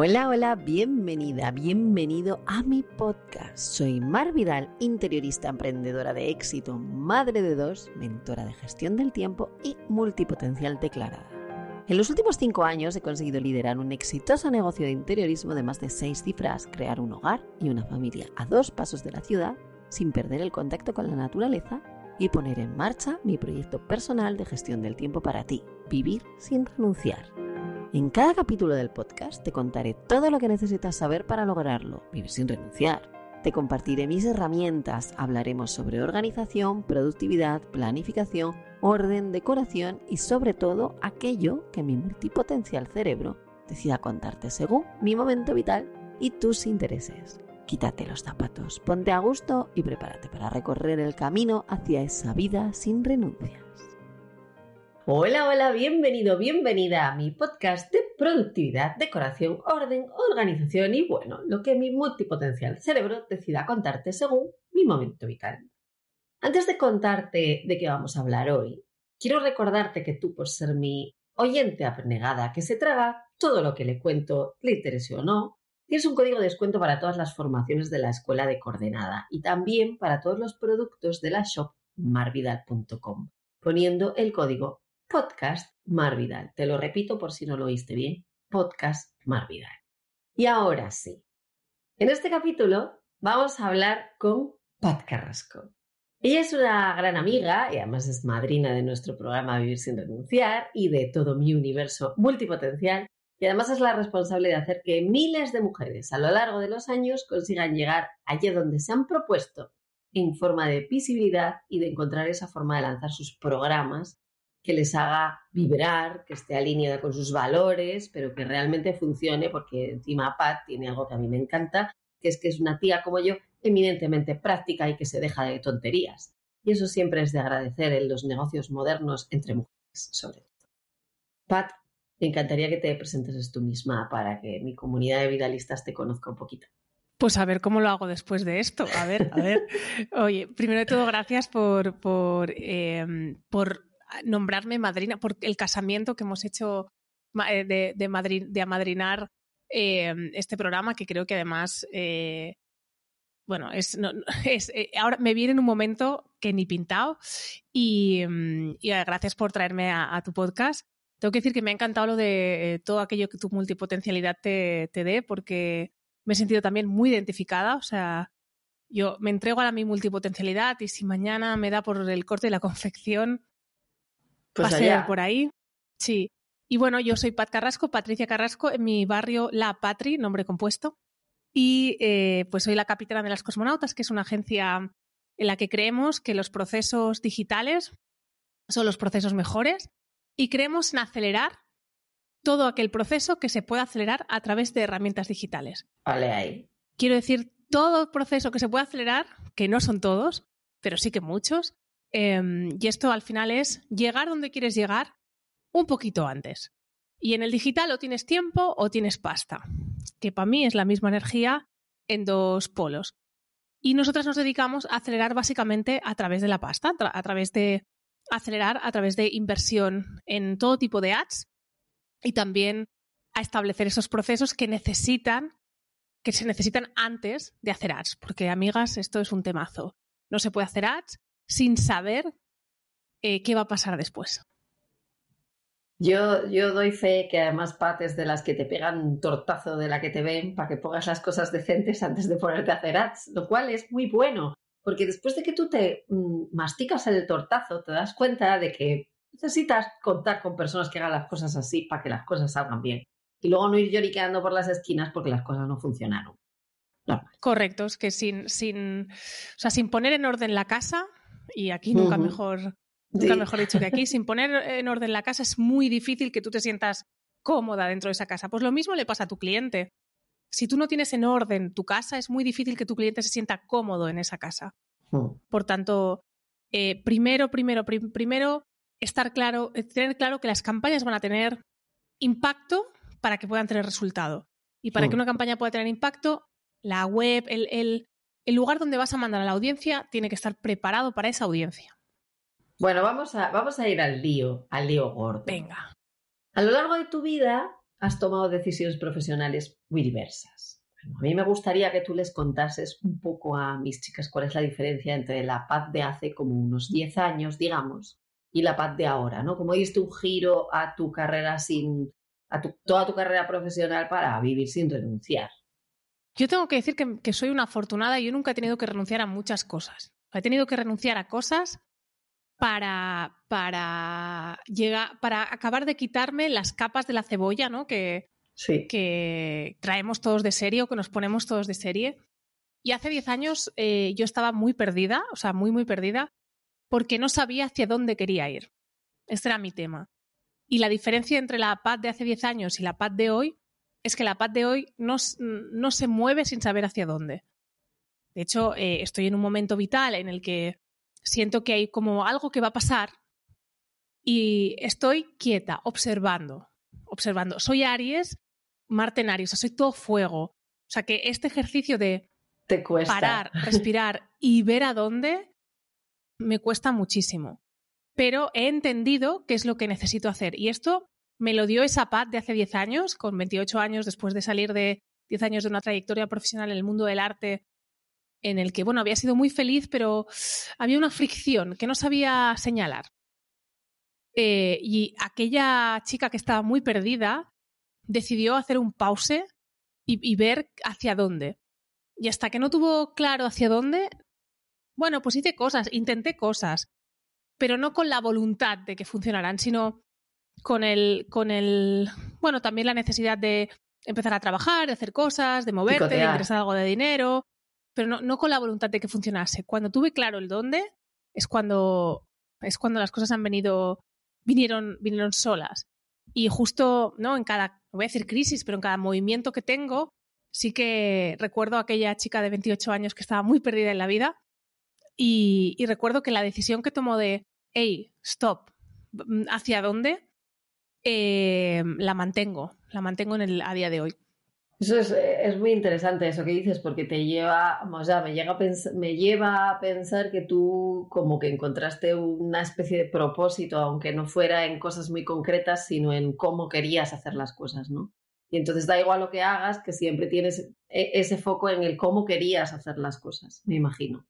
Hola, hola, bienvenida, bienvenido a mi podcast. Soy Mar Vidal, interiorista emprendedora de éxito, madre de dos, mentora de gestión del tiempo y multipotencial declarada. En los últimos cinco años he conseguido liderar un exitoso negocio de interiorismo de más de seis cifras, crear un hogar y una familia a dos pasos de la ciudad sin perder el contacto con la naturaleza y poner en marcha mi proyecto personal de gestión del tiempo para ti, vivir sin renunciar. En cada capítulo del podcast te contaré todo lo que necesitas saber para lograrlo, vivir sin renunciar. Te compartiré mis herramientas, hablaremos sobre organización, productividad, planificación, orden, decoración y sobre todo aquello que mi multipotencial cerebro decida contarte según mi momento vital y tus intereses. Quítate los zapatos, ponte a gusto y prepárate para recorrer el camino hacia esa vida sin renuncias. Hola, hola, bienvenido, bienvenida a mi podcast de productividad, decoración, orden, organización y bueno, lo que mi multipotencial cerebro decida contarte según mi momento vital. Antes de contarte de qué vamos a hablar hoy, quiero recordarte que tú, por ser mi oyente abnegada que se traga todo lo que le cuento, le interese o no, tienes un código de descuento para todas las formaciones de la escuela de coordenada y también para todos los productos de la shop marvidal.com, poniendo el código podcast Marvidal. Te lo repito por si no lo oíste bien, podcast Marvidal. Y ahora sí, en este capítulo vamos a hablar con Pat Carrasco. Ella es una gran amiga y además es madrina de nuestro programa Vivir sin renunciar y de todo mi universo multipotencial y además es la responsable de hacer que miles de mujeres a lo largo de los años consigan llegar allí donde se han propuesto en forma de visibilidad y de encontrar esa forma de lanzar sus programas que les haga vibrar, que esté alineada con sus valores, pero que realmente funcione, porque encima Pat tiene algo que a mí me encanta, que es que es una tía como yo, eminentemente práctica y que se deja de tonterías. Y eso siempre es de agradecer en los negocios modernos entre mujeres, sobre todo. Pat, me encantaría que te presentes tú misma para que mi comunidad de vidalistas te conozca un poquito. Pues a ver cómo lo hago después de esto. A ver, a ver. Oye, primero de todo, gracias por, por, eh, por nombrarme madrina por el casamiento que hemos hecho eh, de, de, de amadrinar eh, este programa, que creo que además, eh, bueno, es, es ahora me viene en un momento que ni pintado y, mm, gracias por traerme a, tu podcast. Tengo que decir que me ha encantado lo de todo aquello que tu multipotencialidad te, te dé, porque me he sentido también muy identificada. O sea, yo me entrego a mi multipotencialidad y si mañana me da por el corte y la confección, pues por ahí. Sí. Y bueno, yo soy Pat Carrasco, Patricia Carrasco, en mi barrio La Patri, nombre compuesto. Y eh, pues soy la capitana de las Cosmonautas, que es una agencia en la que creemos que los procesos digitales son los procesos mejores y creemos en acelerar todo aquel proceso que se pueda acelerar a través de herramientas digitales. Vale, ahí. Quiero decir, todo proceso que se pueda acelerar, que no son todos, pero sí que muchos, Em, y esto al final es llegar donde quieres llegar un poquito antes. Y en el digital o tienes tiempo o tienes pasta, que para mí es la misma energía en dos polos. Y nosotras nos dedicamos a acelerar básicamente a través de la pasta, a través de acelerar a través de inversión en todo tipo de ads y también a establecer esos procesos que necesitan, que se necesitan antes de hacer ads. Porque, amigas, esto es un temazo. No se puede hacer ads sin saber eh, qué va a pasar después. Yo, yo doy fe que además pates de las que te pegan un tortazo de la que te ven para que pongas las cosas decentes antes de ponerte a hacer ads, lo cual es muy bueno, porque después de que tú te mm, masticas el tortazo, te das cuenta de que necesitas contar con personas que hagan las cosas así para que las cosas salgan bien. Y luego no ir lloriqueando por las esquinas porque las cosas no funcionaron. Correcto, es que sin, sin, o sea, sin poner en orden la casa, y aquí nunca mejor, nunca mejor dicho que aquí, sin poner en orden la casa es muy difícil que tú te sientas cómoda dentro de esa casa. Pues lo mismo le pasa a tu cliente. Si tú no tienes en orden tu casa, es muy difícil que tu cliente se sienta cómodo en esa casa. Por tanto, eh, primero, primero, primero, estar claro, eh, tener claro que las campañas van a tener impacto para que puedan tener resultado. Y para que una campaña pueda tener impacto, la web, el, el, el lugar donde vas a mandar a la audiencia tiene que estar preparado para esa audiencia. Bueno, vamos a, vamos a ir al lío, al lío gordo. Venga. A lo largo de tu vida has tomado decisiones profesionales muy diversas. a mí me gustaría que tú les contases un poco a mis chicas cuál es la diferencia entre la paz de hace como unos 10 años, digamos, y la paz de ahora, ¿no? Como diste un giro a tu carrera sin, a toda tu carrera profesional para vivir sin renunciar. Yo tengo que decir que, soy una afortunada y yo nunca he tenido que renunciar a muchas cosas. He tenido que renunciar a cosas para, para, llegar, para acabar de quitarme las capas de la cebolla, ¿no? Que, que traemos todos de serie o que nos ponemos todos de serie. Y hace 10 años eh, yo estaba muy perdida, o sea, muy, muy perdida, porque no sabía hacia dónde quería ir. Este era mi tema. Y la diferencia entre la paz de hace 10 años y la paz de hoy es que la paz de hoy no, no se mueve sin saber hacia dónde. De hecho, eh, estoy en un momento vital en el que siento que hay como algo que va a pasar y estoy quieta, observando, observando. Soy Aries, Marte en Aries, o sea, soy todo fuego. O sea, que este ejercicio de parar, respirar y ver a dónde me cuesta muchísimo. Pero he entendido qué es lo que necesito hacer. Y esto me lo dio esa paz de hace 10 años, con 28 años, después de salir de 10 años de una trayectoria profesional en el mundo del arte, en el que, bueno, había sido muy feliz, pero había una fricción que no sabía señalar. Eh, y aquella chica que estaba muy perdida decidió hacer un pause y, y ver hacia dónde. Y hasta que no tuvo claro hacia dónde, bueno, pues hice cosas, intenté cosas, pero no con la voluntad de que funcionaran, sino con el, con el, bueno, también la necesidad de empezar a trabajar, de hacer cosas, de moverte, de ingresar algo de dinero, pero no, no, con la voluntad de que funcionase. Cuando tuve claro el dónde, es cuando, es cuando las cosas han venido, vinieron, vinieron solas. Y justo, ¿no? En cada, no voy a decir crisis, pero en cada movimiento que tengo, sí que recuerdo a aquella chica de 28 años que estaba muy perdida en la vida y, y recuerdo que la decisión que tomó de, hey, stop, ¿hacia dónde? Eh, la mantengo, la mantengo en el, a día de hoy. Eso es, muy interesante eso que dices, porque te lleva, o sea, me, llega a me lleva a pensar que tú como que encontraste una especie de propósito, aunque no fuera en cosas muy concretas, sino en cómo querías hacer las cosas, ¿no? Y entonces da igual lo que hagas, que siempre tienes e, ese foco en el cómo querías hacer las cosas, me imagino.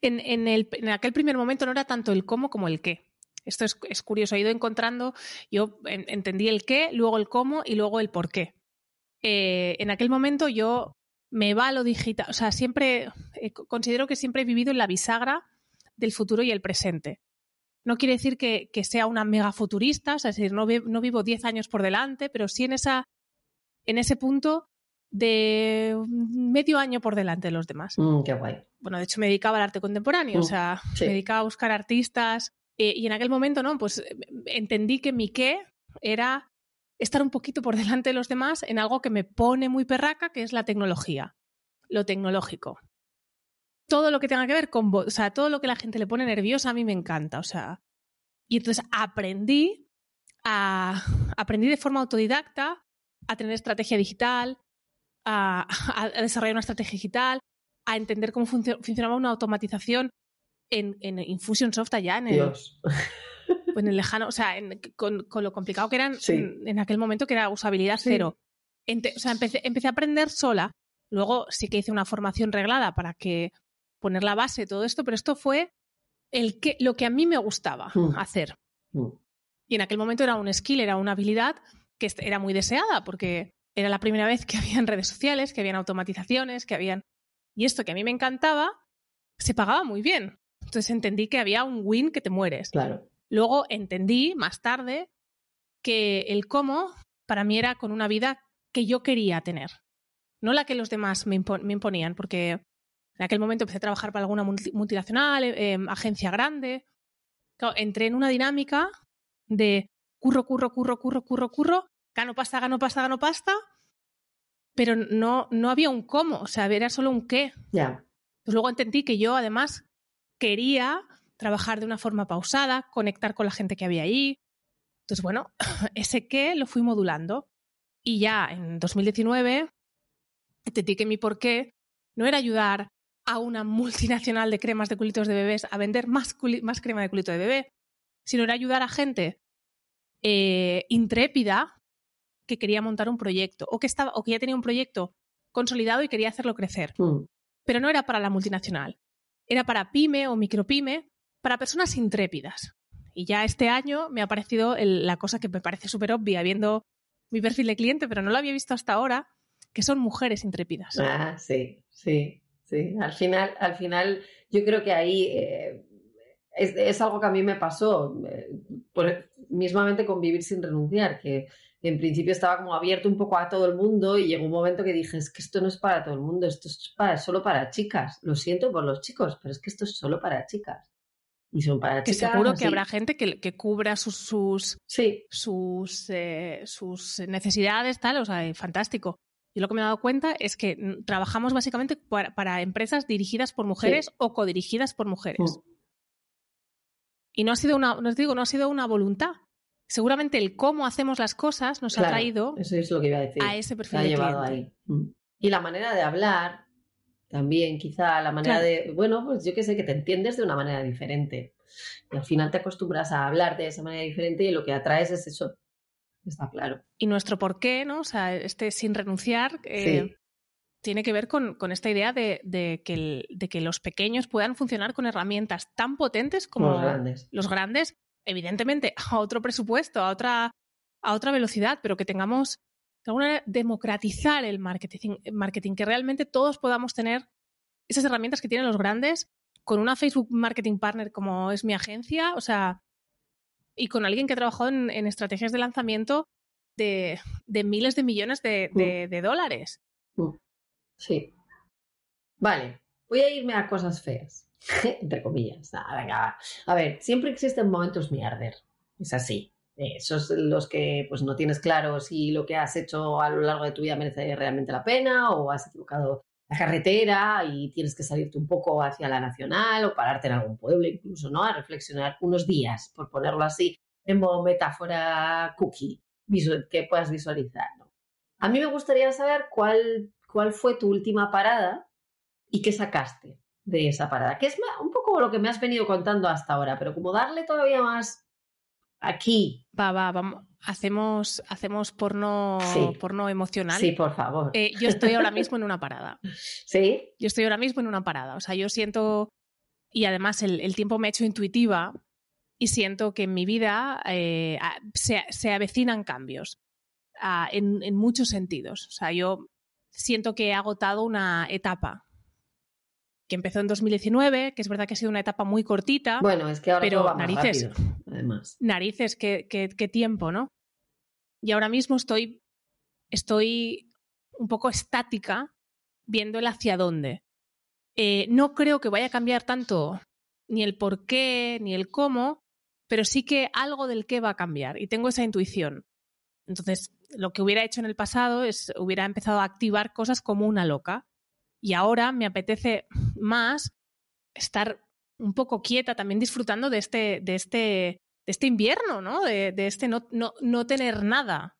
En, en, el, en aquel primer momento no era tanto el cómo como el qué. Esto es, curioso, he ido encontrando, yo entendí el qué, luego el cómo y luego el por qué. Eh, en aquel momento yo me va a lo digital, o sea, siempre, eh, considero que siempre he vivido en la bisagra del futuro y el presente. No quiere decir que, sea una mega futurista, es decir, no, no vivo 10 años por delante, pero sí en, esa, en ese punto de medio año por delante de los demás. Mm, qué guay. Bueno, de hecho me dedicaba al arte contemporáneo, o mm, sea, me dedicaba a buscar artistas eh, y en aquel momento, ¿no? Pues eh, entendí que mi qué era estar un poquito por delante de los demás en algo que me pone muy perraca, que es la tecnología, lo tecnológico. Todo lo que tenga que ver con, o sea, todo lo que la gente le pone nerviosa a mí me encanta, o sea. Y entonces aprendí a, aprendí de forma autodidacta a tener estrategia digital, a, desarrollar una estrategia digital, a entender cómo funcionaba una automatización en, en Infusionsoft allá, en el, en el lejano, o sea, con, lo complicado que eran en, aquel momento, que era usabilidad cero. o sea, empecé, empecé, a aprender sola. Luego sí que hice una formación reglada para que poner la base, todo esto, pero esto fue el que, lo que a mí me gustaba mm. hacer. Mm. Y en aquel momento era un skill, era una habilidad que era muy deseada porque era la primera vez que habían redes sociales, que habían automatizaciones, que habían... Y esto que a mí me encantaba, se pagaba muy bien. Entonces entendí que había un win que te mueres. Claro. Luego entendí más tarde que el cómo para mí era con una vida que yo quería tener, no la que los demás me, imponían, porque en aquel momento empecé a trabajar para alguna multinacional, eh, em, agencia grande. entré en una dinámica de curro, curro, curro, curro, curro, curro, gano pasta, gano pasta, gano pasta, pero no, no había un cómo, o sea, era solo un qué. Ya. luego entendí que yo además quería trabajar de una forma pausada, conectar con la gente que había ahí. Entonces, bueno, ese qué lo fui modulando. Y ya en 2019 entendí que mi porqué no era ayudar a una multinacional de cremas de culitos de bebés a vender más, más crema de culito de bebé, sino era ayudar a gente eh, intrépida que quería montar un proyecto o que, estaba, o que ya tenía un proyecto consolidado y quería hacerlo crecer. Mm. Pero no era para la multinacional, era para pyme o micropyme, para personas intrépidas. Y ya este año me ha parecido la cosa que me parece súper obvia, viendo mi perfil de cliente, pero no lo había visto hasta ahora, que son mujeres intrépidas. Ah, sí, sí, sí. Al final, al final yo creo que ahí eh, es, algo que a mí me pasó, eh, mismamente con Vivir sin renunciar, que en principio estaba como abierto un poco a todo el mundo y llegó un momento que dije, es que esto no es para todo el mundo, esto es para, solo para chicas. Lo siento por los chicos, pero es que esto es solo para chicas. Y son para que seguro que habrá gente que, que cubra sus sus, sí. sus, eh, sus necesidades, tal, o sea, fantástico. Y lo que me he dado cuenta es que trabajamos básicamente para, empresas dirigidas por mujeres o codirigidas por mujeres. Mm. Y no ha sido una, no digo, no ha sido una voluntad. Seguramente el cómo hacemos las cosas nos ha traído eso es lo que iba a, decir. a ese perfil. llevado ahí. Mm. Y la manera de hablar, también quizá la manera de, bueno, pues yo que sé, que te entiendes de una manera diferente. Y al final te acostumbras a hablar de esa manera diferente y lo que atraes es eso. Está claro. Y nuestro por qué, ¿no? O sea, este sin renunciar eh, tiene que ver con, esta idea de, que de, que los pequeños puedan funcionar con herramientas tan potentes como los grandes. Los grandes, evidentemente, a otro presupuesto, a otra, a otra velocidad, pero que tengamos de democratizar el marketing, marketing, que realmente todos podamos tener esas herramientas que tienen los grandes con una Facebook Marketing Partner como es mi agencia, o sea, y con alguien que ha trabajado en, estrategias de lanzamiento de, miles de millones de, mm. dólares. Mm. Sí. Vale, voy a irme a cosas feas, entre comillas. A ver, siempre existen momentos mierder, es así. Esos los que pues no tienes claro si lo que has hecho a lo largo de tu vida merece realmente la pena o has equivocado la carretera y tienes que salirte un poco hacia la nacional o pararte en algún pueblo incluso, ¿no? A reflexionar unos días, por ponerlo así, en modo metáfora cookie, que puedas visualizar, A mí me gustaría saber cuál, cuál fue tu última parada y qué sacaste de esa parada, que es un poco lo que me has venido contando hasta ahora, pero como darle todavía más aquí. Va, va, vamos. Hacemos, hacemos porno, porno emocional. Sí, por favor. Eh, yo estoy ahora mismo en una parada. Sí. Yo estoy ahora mismo en una parada. O sea, yo siento. Y además el, tiempo me ha hecho intuitiva y siento que en mi vida eh, se, avecinan cambios en, en muchos sentidos. O sea, yo siento que he agotado una etapa que empezó en 2019, que es verdad que ha sido una etapa muy cortita. Bueno, es que ahora pero va narices, además. Narices, qué, tiempo, ¿no? Y ahora mismo estoy, estoy un poco estática viendo el hacia dónde. Eh, no creo que vaya a cambiar tanto ni el por qué ni el cómo, pero sí que algo del qué va a cambiar y tengo esa intuición. Entonces, lo que hubiera hecho en el pasado es hubiera empezado a activar cosas como una loca y ahora me apetece más estar un poco quieta, también disfrutando de este, de este, de este invierno, ¿no? De, este no, no, tener nada.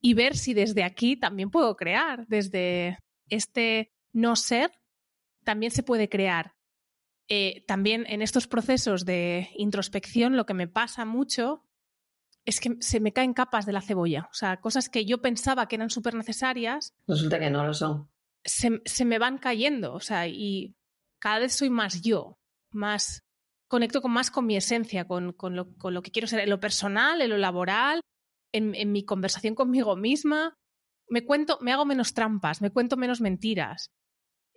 Y ver si desde aquí también puedo crear, desde este no ser, también se puede crear. Eh, también en estos procesos de introspección lo que me pasa mucho es que se me caen capas de la cebolla. O sea, cosas que yo pensaba que eran súper necesarias. Resulta que no lo son se, me van cayendo, o sea, y cada vez soy más yo, más conecto con más con mi esencia, con, lo, que quiero ser, en lo personal, en lo laboral, en, mi conversación conmigo misma. Me cuento, me hago menos trampas, me cuento menos mentiras.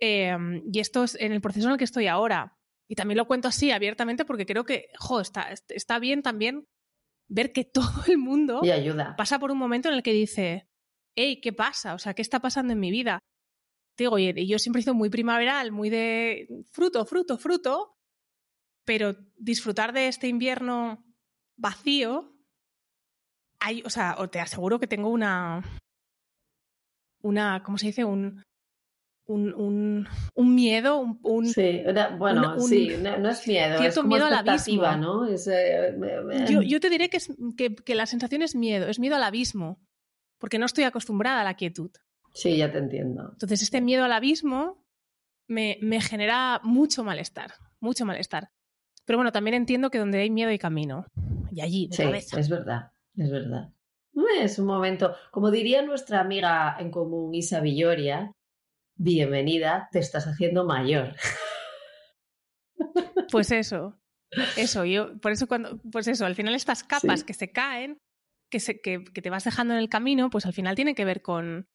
Em, y esto es en el proceso en el que estoy ahora. Y también lo cuento así abiertamente porque creo que, jo, está, está bien también ver que todo el mundo pasa por un momento en el que dice, hey, ¿qué pasa? O sea, ¿qué está pasando en mi vida? digo, y yo siempre sido muy primaveral, muy de fruto, fruto, fruto, pero disfrutar de este invierno vacío, hay, o sea, te aseguro que tengo una, una, ¿cómo se dice? Un, un, un, miedo, un, sí, bueno, sí, no, es miedo, cierto es miedo al abismo, ¿no? Eh, yo, yo, te diré que, es, que, que la sensación es miedo, es miedo al abismo, porque no estoy acostumbrada a la quietud. Sí, ya te entiendo. Entonces, este miedo al abismo me, genera mucho malestar, mucho malestar. Pero bueno, también entiendo que donde hay miedo hay camino. Y allí, de sí, es verdad, es verdad. Es un momento, como diría nuestra amiga en común Isa Villoria, bienvenida, te estás haciendo mayor. Pues eso, eso, yo, por eso cuando, pues eso, al final estas capas que se caen, que, se, que, te vas dejando en el camino, pues al final tiene que ver con,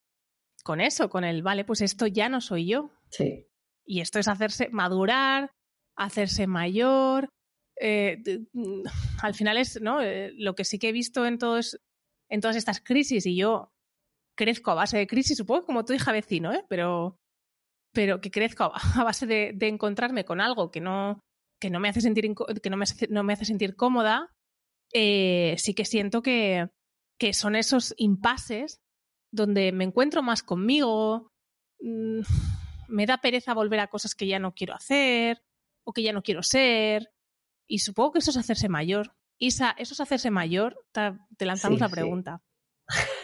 con eso, con el, vale, pues esto ya no soy yo. Sí. Y esto es hacerse madurar, hacerse mayor. Eh, mm, al final es, ¿no? Eh, lo que sí que he visto en todos, en todas estas crisis, y yo crezco a base de crisis, supongo como tu hija vecino, ¿eh? Pero, pero que crezco a base de, de encontrarme con algo que no, que no me hace sentir, que no me, no me hace sentir cómoda, eh, sí que siento que, que, son esos impases donde me encuentro más conmigo, mmm, me da pereza volver a cosas que ya no quiero hacer o que ya no quiero ser. Y supongo que eso es hacerse mayor. Isa, ¿eso es hacerse mayor? Te lanzamos sí, la pregunta. Sí.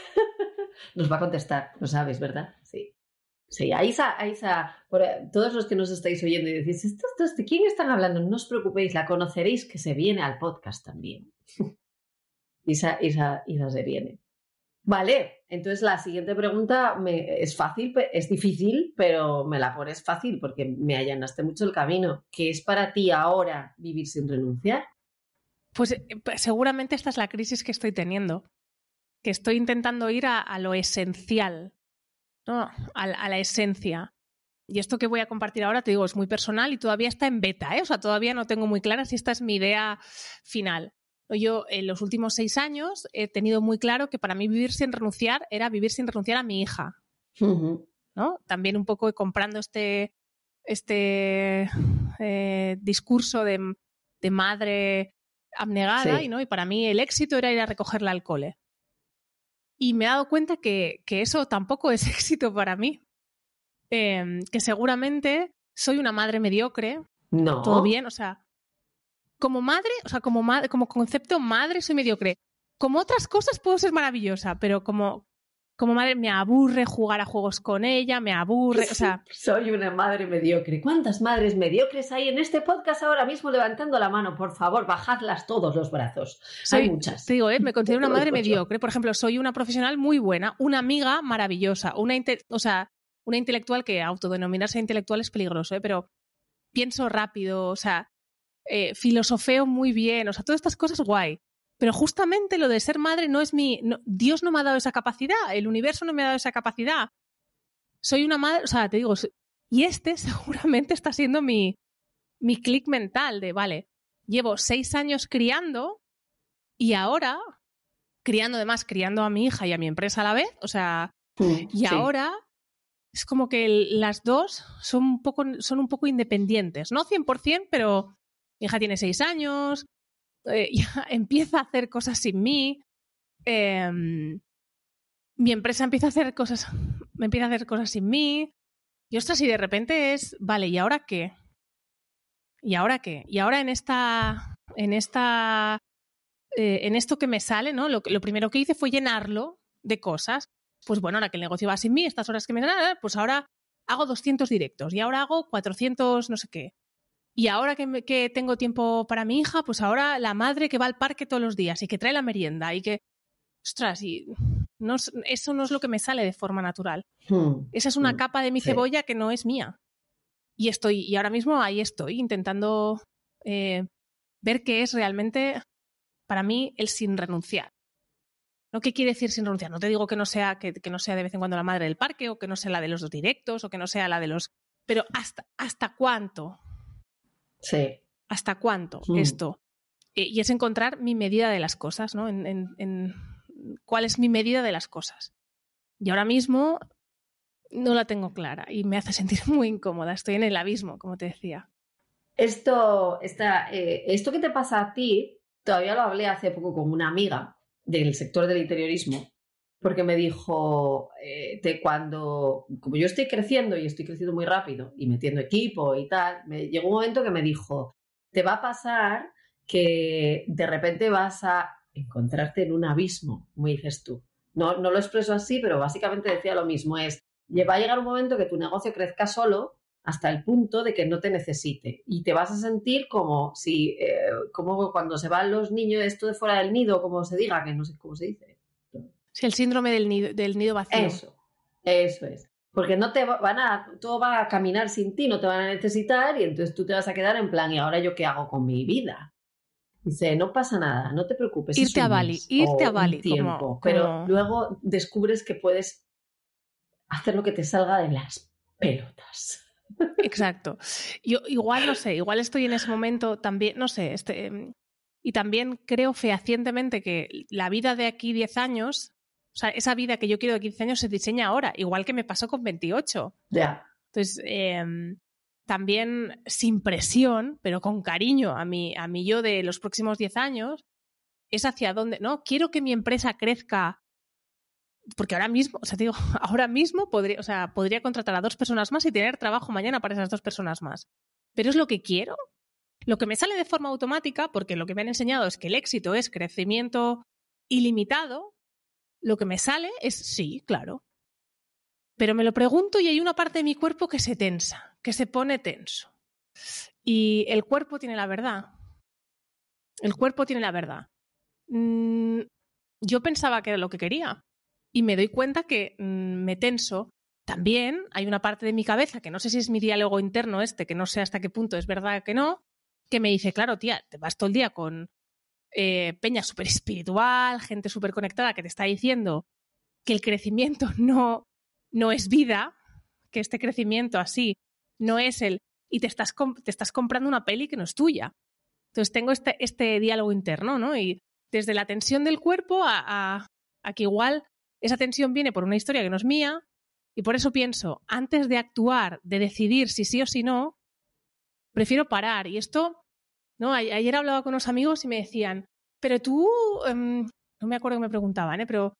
Nos va a contestar, lo sabes, ¿verdad? Sí. Sí, Aisa, Aisa, por, todos los que nos estáis oyendo y decís, ¿esto, esto, ¿de quién están hablando? No os preocupéis, la conoceréis que se viene al podcast también. Isa, Isa, Isa se viene. Vale, entonces la siguiente pregunta me, es fácil, es difícil, pero me la pones fácil porque me allanaste mucho el camino. ¿Qué es para ti ahora vivir sin renunciar? Pues seguramente esta es la crisis que estoy teniendo, que estoy intentando ir a, a lo esencial, ¿no? a, a, la esencia. Y esto que voy a compartir ahora, te digo, es muy personal y todavía está en beta, ¿eh? o sea, todavía no tengo muy clara si esta es mi idea final. Yo en los últimos seis años he tenido muy claro que para mí vivir sin renunciar era vivir sin renunciar a mi hija. Uh -huh. ¿no? También un poco comprando este, este eh, discurso de, de, madre abnegada sí. y, ¿no? y para mí el éxito era ir a recogerla al cole. Y me he dado cuenta que, que eso tampoco es éxito para mí. Eh, que seguramente soy una madre mediocre. No. Todo bien, o sea, como madre, o sea, como, madre, como concepto madre soy mediocre. Como otras cosas puedo ser maravillosa, pero como, como madre me aburre jugar a juegos con ella, me aburre, o sea... Soy una madre mediocre. ¿Cuántas madres mediocres hay en este podcast ahora mismo levantando la mano? Por favor, bajadlas todos los brazos. Soy, hay muchas. Te digo, ¿eh? me considero una madre mediocre. Por ejemplo, soy una profesional muy buena, una amiga maravillosa, una, o sea, una intelectual que autodenominarse intelectual es peligroso, ¿eh? pero pienso rápido, o sea, eh, filosofeo muy bien, o sea, todas estas cosas guay. Pero justamente lo de ser madre no es mi. No, Dios no me ha dado esa capacidad, el universo no me ha dado esa capacidad. Soy una madre, o sea, te digo, y este seguramente está siendo mi, mi clic mental de, vale, llevo seis años criando y ahora, criando además, criando a mi hija y a mi empresa a la vez, o sea, Mm, y ahora es como que las dos son un, poco, son un poco independientes, no 100%, pero mi hija tiene seis años, eh, empieza a hacer cosas sin mí. Eh, mi empresa empieza a hacer cosas, me empieza a hacer cosas sin mí. Y ostras, y de repente es, vale, ¿y ahora qué? ¿Y ahora qué? Y ahora en esta, en esta, eh, en esto que me sale, ¿no? Lo, lo, primero que hice fue llenarlo de cosas. Pues bueno, ahora que el negocio va sin mí, estas horas que me dan, pues ahora hago 200 directos y ahora hago 400 no sé qué. Y ahora que, me, que, tengo tiempo para mi hija, pues ahora la madre que va al parque todos los días y que trae la merienda y que. Ostras, y no, eso no es lo que me sale de forma natural. Hmm. Esa es una hmm. capa de mi sí. cebolla que no es mía. Y estoy, y ahora mismo ahí estoy, intentando eh, ver qué es realmente para mí el sin renunciar. ¿No? ¿Qué quiere decir sin renunciar? No te digo que no sea, que, que no sea de vez en cuando la madre del parque, o que no sea la de los directos, o que no sea la de los. Pero hasta, hasta cuánto Sí. ¿Hasta cuánto mm. esto? Y es encontrar mi medida de las cosas, ¿no? En, en, en, cuál es mi medida de las cosas. Y ahora mismo no la tengo clara y me hace sentir muy incómoda. Estoy en el abismo, como te decía. Esto, esta, eh, esto que te pasa a ti, todavía lo hablé hace poco con una amiga del sector del interiorismo, porque me dijo, eh, de cuando, como yo estoy creciendo y estoy creciendo muy rápido y metiendo equipo y tal, me llegó un momento que me dijo, te va a pasar que de repente vas a encontrarte en un abismo, como dices tú. No, no lo expreso así, pero básicamente decía lo mismo, es, va a llegar un momento que tu negocio crezca solo hasta el punto de que no te necesite y te vas a sentir como si, eh, como cuando se van los niños, esto de fuera del nido, como se diga, que no sé cómo se dice Sí, el síndrome del nido, del nido vacío. Eso, eso es. Porque no te van a, todo va a caminar sin ti, no te van a necesitar y entonces tú te vas a quedar en plan, ¿y ahora yo qué hago con mi vida? Dice, no pasa nada, no te preocupes. Irte a Bali, irte a Bali. Tiempo, Pero luego descubres que puedes hacer lo que te salga de las pelotas. Exacto. Yo igual no sé, igual estoy en ese momento también, no sé, este, em, y también creo fehacientemente que la vida de aquí 10 años o sea, esa vida que yo quiero de 15 años se diseña ahora, igual que me pasó con 28. Ya. Entonces, em, también sin presión, pero con cariño a mi, a mí yo de los próximos 10 años, es hacia dónde, ¿no? Quiero que mi empresa crezca, porque ahora mismo, o sea, digo, ahora mismo podría, o sea, podría contratar a dos personas más y tener trabajo mañana para esas dos personas más. Pero es lo que quiero. Lo que me sale de forma automática, porque lo que me han enseñado es que el éxito es crecimiento ilimitado, lo que me sale es sí, claro. Pero me lo pregunto y hay una parte de mi cuerpo que se tensa, que se pone tenso. Y el cuerpo tiene la verdad. El cuerpo tiene la verdad. Mm, yo pensaba que era lo que quería y me doy cuenta que mm, me tenso. También hay una parte de mi cabeza, que no sé si es mi diálogo interno este, que no sé hasta qué punto es verdad que no, que me dice, claro, tía, te vas todo el día con eh, peña súper espiritual, gente súper conectada que te está diciendo que el crecimiento no, no es vida, que este crecimiento así no es el... y te estás, te estás comprando una peli que no es tuya. Entonces tengo este, este diálogo interno, ¿no? Y desde la tensión del cuerpo a, a que igual esa tensión viene por una historia que no es mía y por eso pienso, antes de actuar, de decidir si sí o si no, prefiero parar. Y esto ¿no? Ayer hablaba con unos amigos y me decían, pero tú, em, no me acuerdo que me preguntaban, ¿eh? pero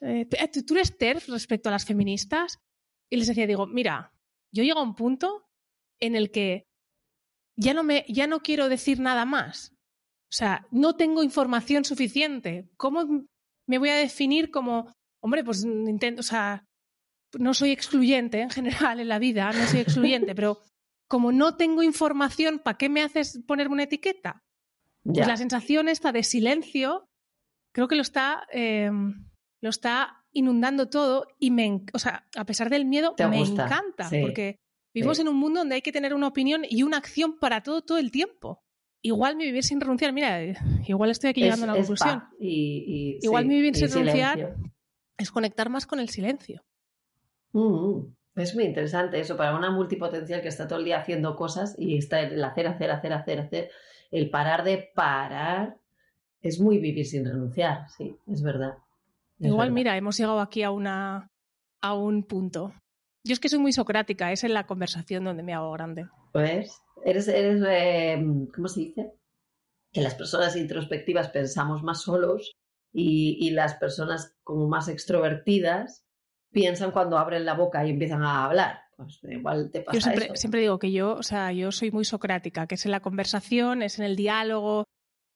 eh, ¿tú eres TERF respecto a las feministas? Y les decía, digo, mira, yo llego a un punto en el que ya no, me, ya no quiero decir nada más. O sea, no tengo información suficiente. ¿Cómo me voy a definir como, hombre, pues intento, o sea, no soy excluyente en general en la vida, no soy excluyente, pero como no tengo información, ¿para qué me haces ponerme una etiqueta? Pues la sensación esta de silencio creo que lo está, em, lo está inundando todo y me, o sea, a pesar del miedo, me encanta, porque vivimos en un mundo donde hay que tener una opinión y una acción para todo, todo el tiempo. Igual mi vivir sin renunciar, mira, igual estoy aquí llegando a la conclusión. igual mi vivir sin renunciar es conectar más con el silencio. Mm. Es muy interesante eso para una multipotencial que está todo el día haciendo cosas y está el hacer, hacer, hacer, hacer, hacer. El parar de parar es muy vivir sin renunciar, sí, es verdad. Igual, mira, hemos llegado aquí a, una, a un punto. Yo es que soy muy socrática, es en la conversación donde me hago grande. Pues, eres, eres eh, ¿cómo se dice? Que las personas introspectivas pensamos más solos y, y las personas como más extrovertidas piensan cuando abren la boca y empiezan a hablar. Pues igual te pasa yo siempre, siempre digo que yo, o sea, yo soy muy socrática, que es en la conversación, es en el diálogo.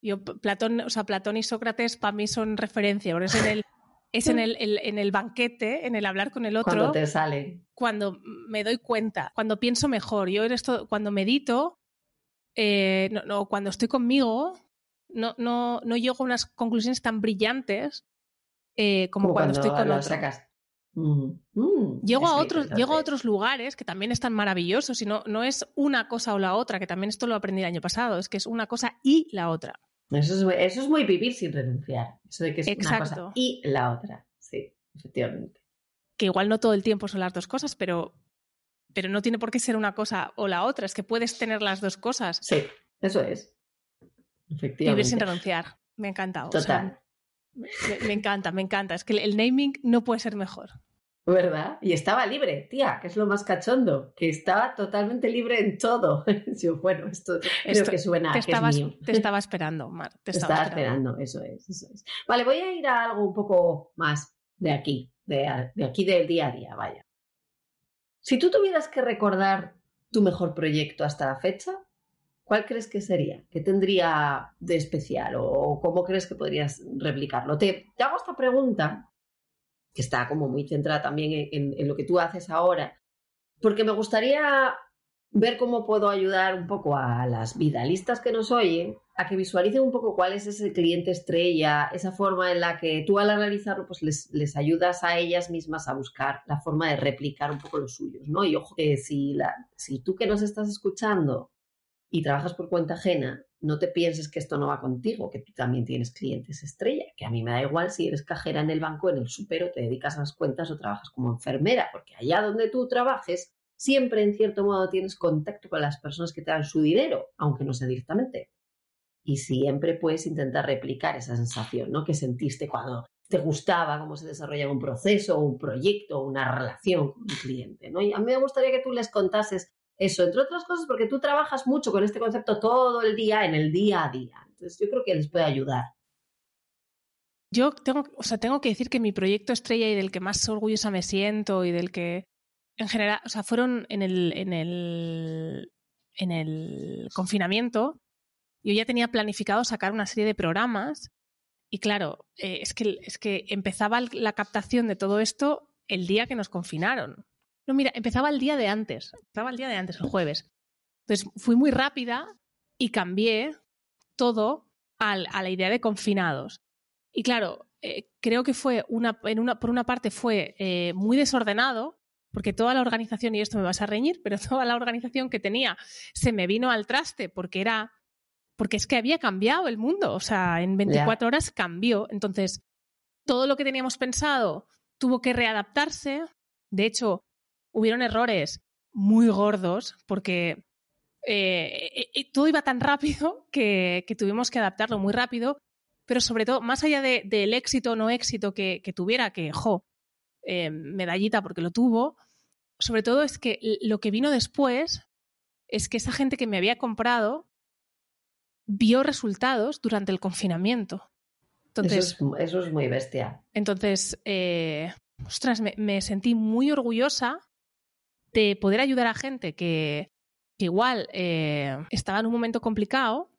Yo, Platón, o sea, Platón y Sócrates para mí son referencia, eso en el, es en el, en el banquete, en el hablar con el otro. Cuando te sale. Cuando me doy cuenta, cuando pienso mejor. Yo esto, cuando medito, eh, no, cuando estoy conmigo, no, no, no llego a unas conclusiones tan brillantes eh, como, cuando, estoy con otro. Sacas. Mm, llego, a otros, llego a otros lugares que también están maravillosos y no, no es una cosa o la otra, que también esto lo aprendí el año pasado, es que es una cosa y la otra. Eso es, eso es muy vivir sin renunciar, eso de que es una cosa y la otra, sí, efectivamente. Que igual no todo el tiempo son las dos cosas, pero, pero no tiene por qué ser una cosa o la otra, es que puedes tener las dos cosas. Sí, eso es. Efectivamente. Vivir sin renunciar, me ha encantado. Total. me, encanta, me encanta. Es que el naming no puede ser mejor. ¿Verdad? Y estaba libre, tía, que es lo más cachondo, que estaba totalmente libre en todo. Yo, bueno, esto, creo que suena te que es mío. Te estaba esperando, Mar. Te, estaba, esperando. eso es, eso es. Vale, voy a ir a algo un poco más de aquí, de, de aquí del día a día, vaya. Si tú tuvieras que recordar tu mejor proyecto hasta la fecha, ¿cuál crees que sería? ¿Qué tendría de especial o cómo crees que podrías replicarlo? Te, te hago esta pregunta que está como muy centrada también en, lo que tú haces ahora, porque me gustaría ver cómo puedo ayudar un poco a las vidalistas que nos oyen a que visualicen un poco cuál es ese cliente estrella, esa forma en la que tú al analizarlo pues les, les ayudas a ellas mismas a buscar la forma de replicar un poco los suyos, ¿no? Y ojo que si, la, si tú que nos estás escuchando y trabajas por cuenta ajena, no te pienses que esto no va contigo, que tú también tienes clientes estrella, que a mí me da igual si eres cajera en el banco, en el super o te dedicas a las cuentas o trabajas como enfermera, porque allá donde tú trabajes siempre en cierto modo tienes contacto con las personas que te dan su dinero, aunque no sea directamente. Y siempre puedes intentar replicar esa sensación ¿no? que sentiste cuando te gustaba cómo se desarrollaba un proceso, un proyecto, una relación con un cliente. ¿no? Y a mí me gustaría que tú les contases eso, entre otras cosas, porque tú trabajas mucho con este concepto todo el día, en el día a día. Entonces, yo creo que les puede ayudar. Yo tengo, o sea, tengo que decir que mi proyecto estrella y del que más orgullosa me siento y del que en general, o sea, fueron en el, en el, en el confinamiento. Yo ya tenía planificado sacar una serie de programas y claro, eh, es, que, es que empezaba la captación de todo esto el día que nos confinaron. No, mira, empezaba el día de antes, empezaba el día de antes, el jueves. Entonces fui muy rápida y cambié todo a la idea de confinados. Y claro, eh, creo que fue una, en una, por una parte fue eh, muy desordenado, porque toda la organización, y esto me vas a reñir, pero toda la organización que tenía se me vino al traste porque era, porque es que había cambiado el mundo, o sea, en 24 horas cambió. Entonces, todo lo que teníamos pensado tuvo que readaptarse. De hecho, hubieron errores muy gordos porque eh, eh, eh, todo iba tan rápido que, tuvimos que adaptarlo muy rápido, pero sobre todo, más allá del éxito o no éxito que, tuviera, que, jo, medallita porque lo tuvo, sobre todo es que lo que vino después es que esa gente que me había comprado vio resultados durante el confinamiento. Entonces, eso, es, muy bestia. Entonces, ostras, me, sentí muy orgullosa de poder ayudar a gente que, igual eh, estaba en un momento complicado.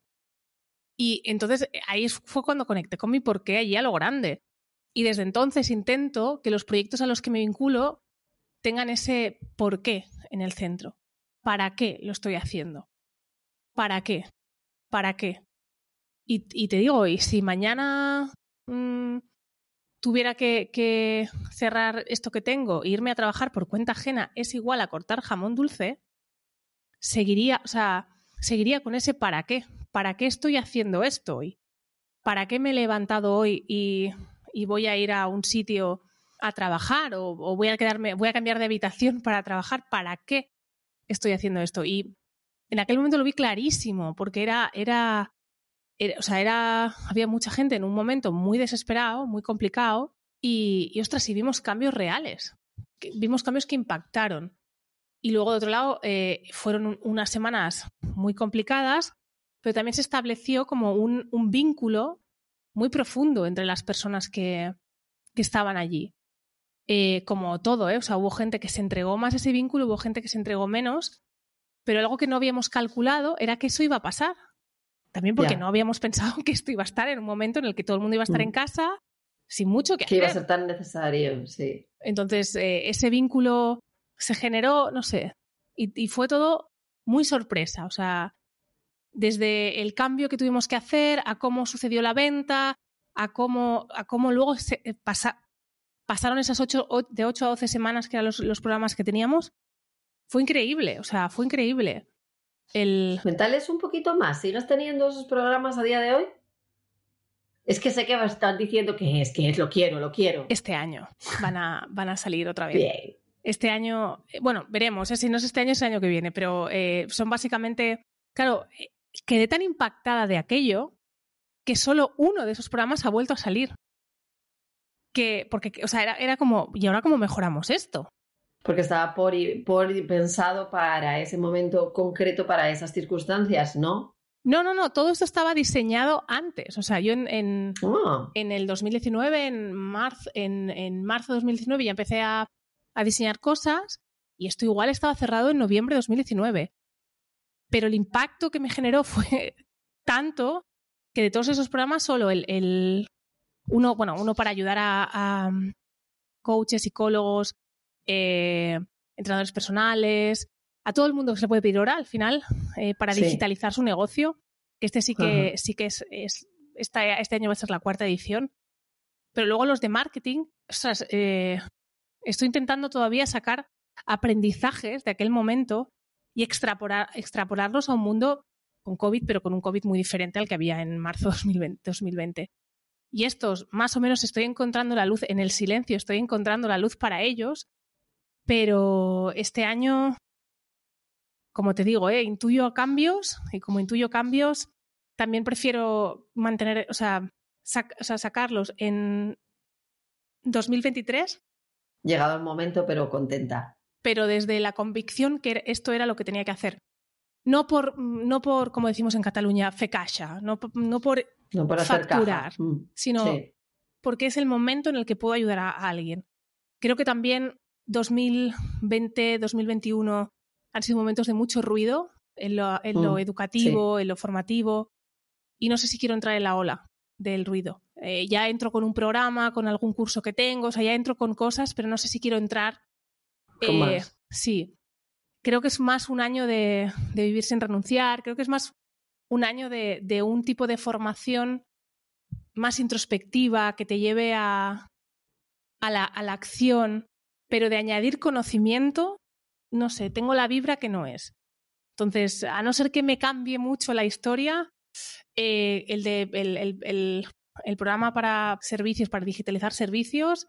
Y entonces ahí fue cuando conecté con mi porqué allí a lo grande. Y desde entonces intento que los proyectos a los que me vinculo tengan ese por qué en el centro. ¿Para qué lo estoy haciendo? ¿Para qué? ¿Para qué? Y, te digo, y si mañana mm, tuviera que, cerrar esto que tengo e irme a trabajar por cuenta ajena es igual a cortar jamón dulce, seguiría, o sea, seguiría con ese para qué. ¿Para qué estoy haciendo esto hoy? ¿Para qué me he levantado hoy y, voy a ir a un sitio a trabajar o, voy a quedarme, voy a cambiar de habitación para trabajar, ¿para qué estoy haciendo esto? Y en aquel momento lo vi clarísimo, porque era, era, o sea, había mucha gente en un momento muy desesperado, muy complicado, y, y ostras, y vimos cambios reales, vimos cambios que impactaron. Y luego, de otro lado, eh, fueron unas semanas muy complicadas, pero también se estableció como un, un vínculo muy profundo entre las personas que, que estaban allí. Eh, como todo, ¿eh? O sea, hubo gente que se entregó más ese vínculo, hubo gente que se entregó menos, pero algo que no habíamos calculado era que eso iba a pasar. También porque no habíamos pensado que esto iba a estar en un momento en el que todo el mundo iba a estar en mm. casa sin mucho que, que iba a ser tan necesario, sí. Entonces, eh, ese vínculo se generó, no sé, y, fue todo muy sorpresa. O sea, desde el cambio que tuvimos que hacer, a cómo sucedió la venta, a cómo, a cómo luego se, eh, pasa, pasaron esas ocho, de 8 a 12 semanas que eran los, programas que teníamos, fue increíble, o sea, fue increíble. El... Mentales un poquito más, ¿sigues teniendo esos programas a día de hoy? Es que sé que estar diciendo que es, que es, lo quiero, lo quiero. Este año van a, van a salir otra vez. Este año, eh, bueno, veremos, eh, si no es este año, es el año que viene, pero eh, son básicamente, claro, quedé tan impactada de aquello que solo uno de esos programas ha vuelto a salir que, porque, o sea, era, como, ¿y ahora cómo mejoramos esto? Porque estaba por, por pensado para ese momento concreto, para esas circunstancias, ¿no? No, no, no, todo esto estaba diseñado antes. O sea, yo en, en, ah. el 2019, en marzo, en, en marzo de 2019, ya empecé a, a, diseñar cosas y esto igual estaba cerrado en noviembre de 2019. Pero el impacto que me generó fue tanto que de todos esos programas solo el, el uno, bueno, uno para ayudar a, coaches, psicólogos, eh, entrenadores personales, a todo el mundo que se puede pedir hora al final eh, para digitalizar su negocio. Este sí que, sí que es, este año va a ser la cuarta edición. Pero luego los de marketing, eh, estoy intentando todavía sacar aprendizajes de aquel momento y extrapolar, extrapolarlos a un mundo con COVID, pero con un COVID muy diferente al que había en marzo de 2020. Y estos, más o menos, estoy encontrando la luz en el silencio, estoy encontrando la luz para ellos, pero este año como te digo, ¿eh? intuyo cambios y como intuyo cambios, también prefiero mantener, o sea, sacarlos en 2023. Llegado el momento, pero contenta. Pero desde la convicción que esto era lo que tenía que hacer. No por, no por como decimos en Cataluña, fecacha, no, no por, no por facturar, mm, sino porque es el momento en el que puedo ayudar a alguien. Creo que también 2020, 2021 han sido momentos de mucho ruido en lo, mm, educativo, en lo formativo, y no sé si quiero entrar en la ola del ruido. Eh, ya entro con un programa, con algún curso que tengo, o sea, ya entro con cosas, pero no sé si quiero entrar. Eh, sí, creo que es más un año de, vivir sin renunciar, creo que es más un año de, un tipo de formación más introspectiva que te lleve a, a, la, a la acción, pero de añadir conocimiento no sé, tengo la vibra que no es. Entonces, a no ser que me cambie mucho la historia, eh, el, de, el, programa para servicios, para digitalizar servicios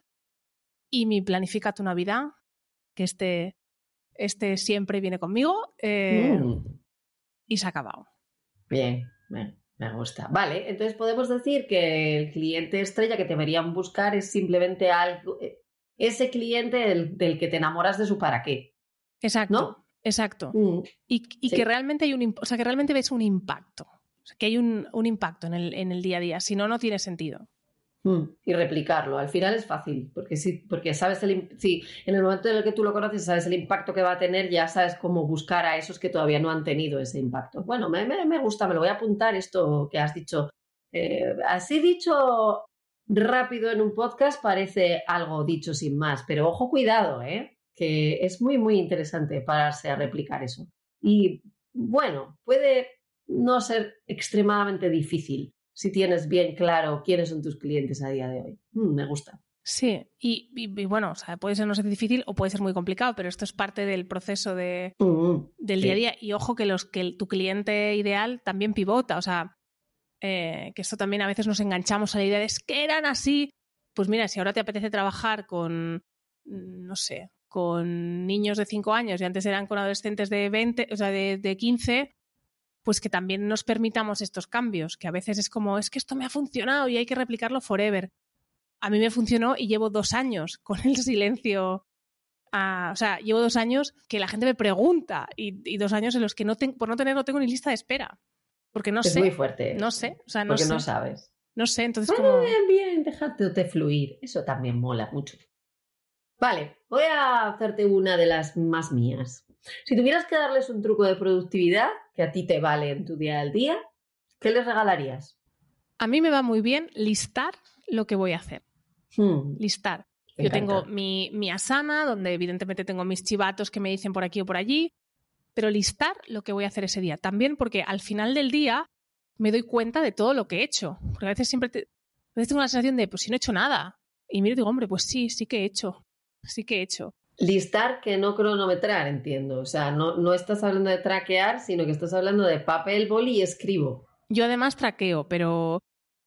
y mi Planifica tu Navidad, que este, este siempre viene conmigo, eh, mm. y se ha acabado. Bien, me gusta. Vale, entonces podemos decir que el cliente estrella que deberían buscar es simplemente algo, eh, ese cliente del que te enamoras de su para qué. Exacto. Exacto. Mm, y, que realmente hay un, o sea, que realmente ves un impacto. O sea, que hay un, impacto en el, en el, día a día. Si no, no tiene sentido. Mm, y replicarlo. Al final es fácil, porque sí, porque sabes el, sí, en el momento en el que tú lo conoces, sabes el impacto que va a tener, ya sabes cómo buscar a esos que todavía no han tenido ese impacto. Bueno, me, me, gusta, me lo voy a apuntar esto que has dicho. Eh, así dicho rápido en un podcast parece algo dicho sin más, pero ojo, cuidado, ¿eh? que es muy, muy interesante pararse a replicar eso. Y bueno, puede no ser extremadamente difícil si tienes bien claro quiénes son tus clientes a día de hoy. Mm, me gusta. Sí, y, bueno, o sea, puede ser no ser difícil o puede ser muy complicado, pero esto es parte del proceso de, mm, del día a día. Y ojo que, los, que tu cliente ideal también pivota, o sea, eh, que esto también a veces nos enganchamos a la idea de que eran así. Pues mira, si ahora te apetece trabajar con, no sé, con niños de 5 años y antes eran con adolescentes de 20, o sea, de, de 15, pues que también nos permitamos estos cambios, que a veces es como, es que esto me ha funcionado y hay que replicarlo forever. A mí me funcionó y llevo dos años con el silencio. o sea, llevo dos años que la gente me pregunta y, dos años en los que no por no tener no tengo ni lista de espera. Porque no es sé. muy fuerte. No sé. O sea, no porque no sabes. No sé, entonces como... Bien, bien, déjate fluir. Eso también mola mucho. Vale, voy a hacerte una de las más mías. Si tuvieras que darles un truco de productividad que a ti te vale en tu día al día, ¿qué les regalarías? A mí me va muy bien listar lo que voy a hacer. Hmm. Listar. Yo tengo mi, mi, asana, donde evidentemente tengo mis chivatos que me dicen por aquí o por allí, pero listar lo que voy a hacer ese día. También porque al final del día me doy cuenta de todo lo que he hecho. Porque a veces siempre a veces tengo la sensación de, pues si no he hecho nada. Y miro y digo, hombre, pues sí, sí que he hecho sí que he hecho. Listar que no cronometrar, entiendo. O sea, no, no estás hablando de traquear, sino que estás hablando de papel, boli y escribo. Yo además traqueo, pero,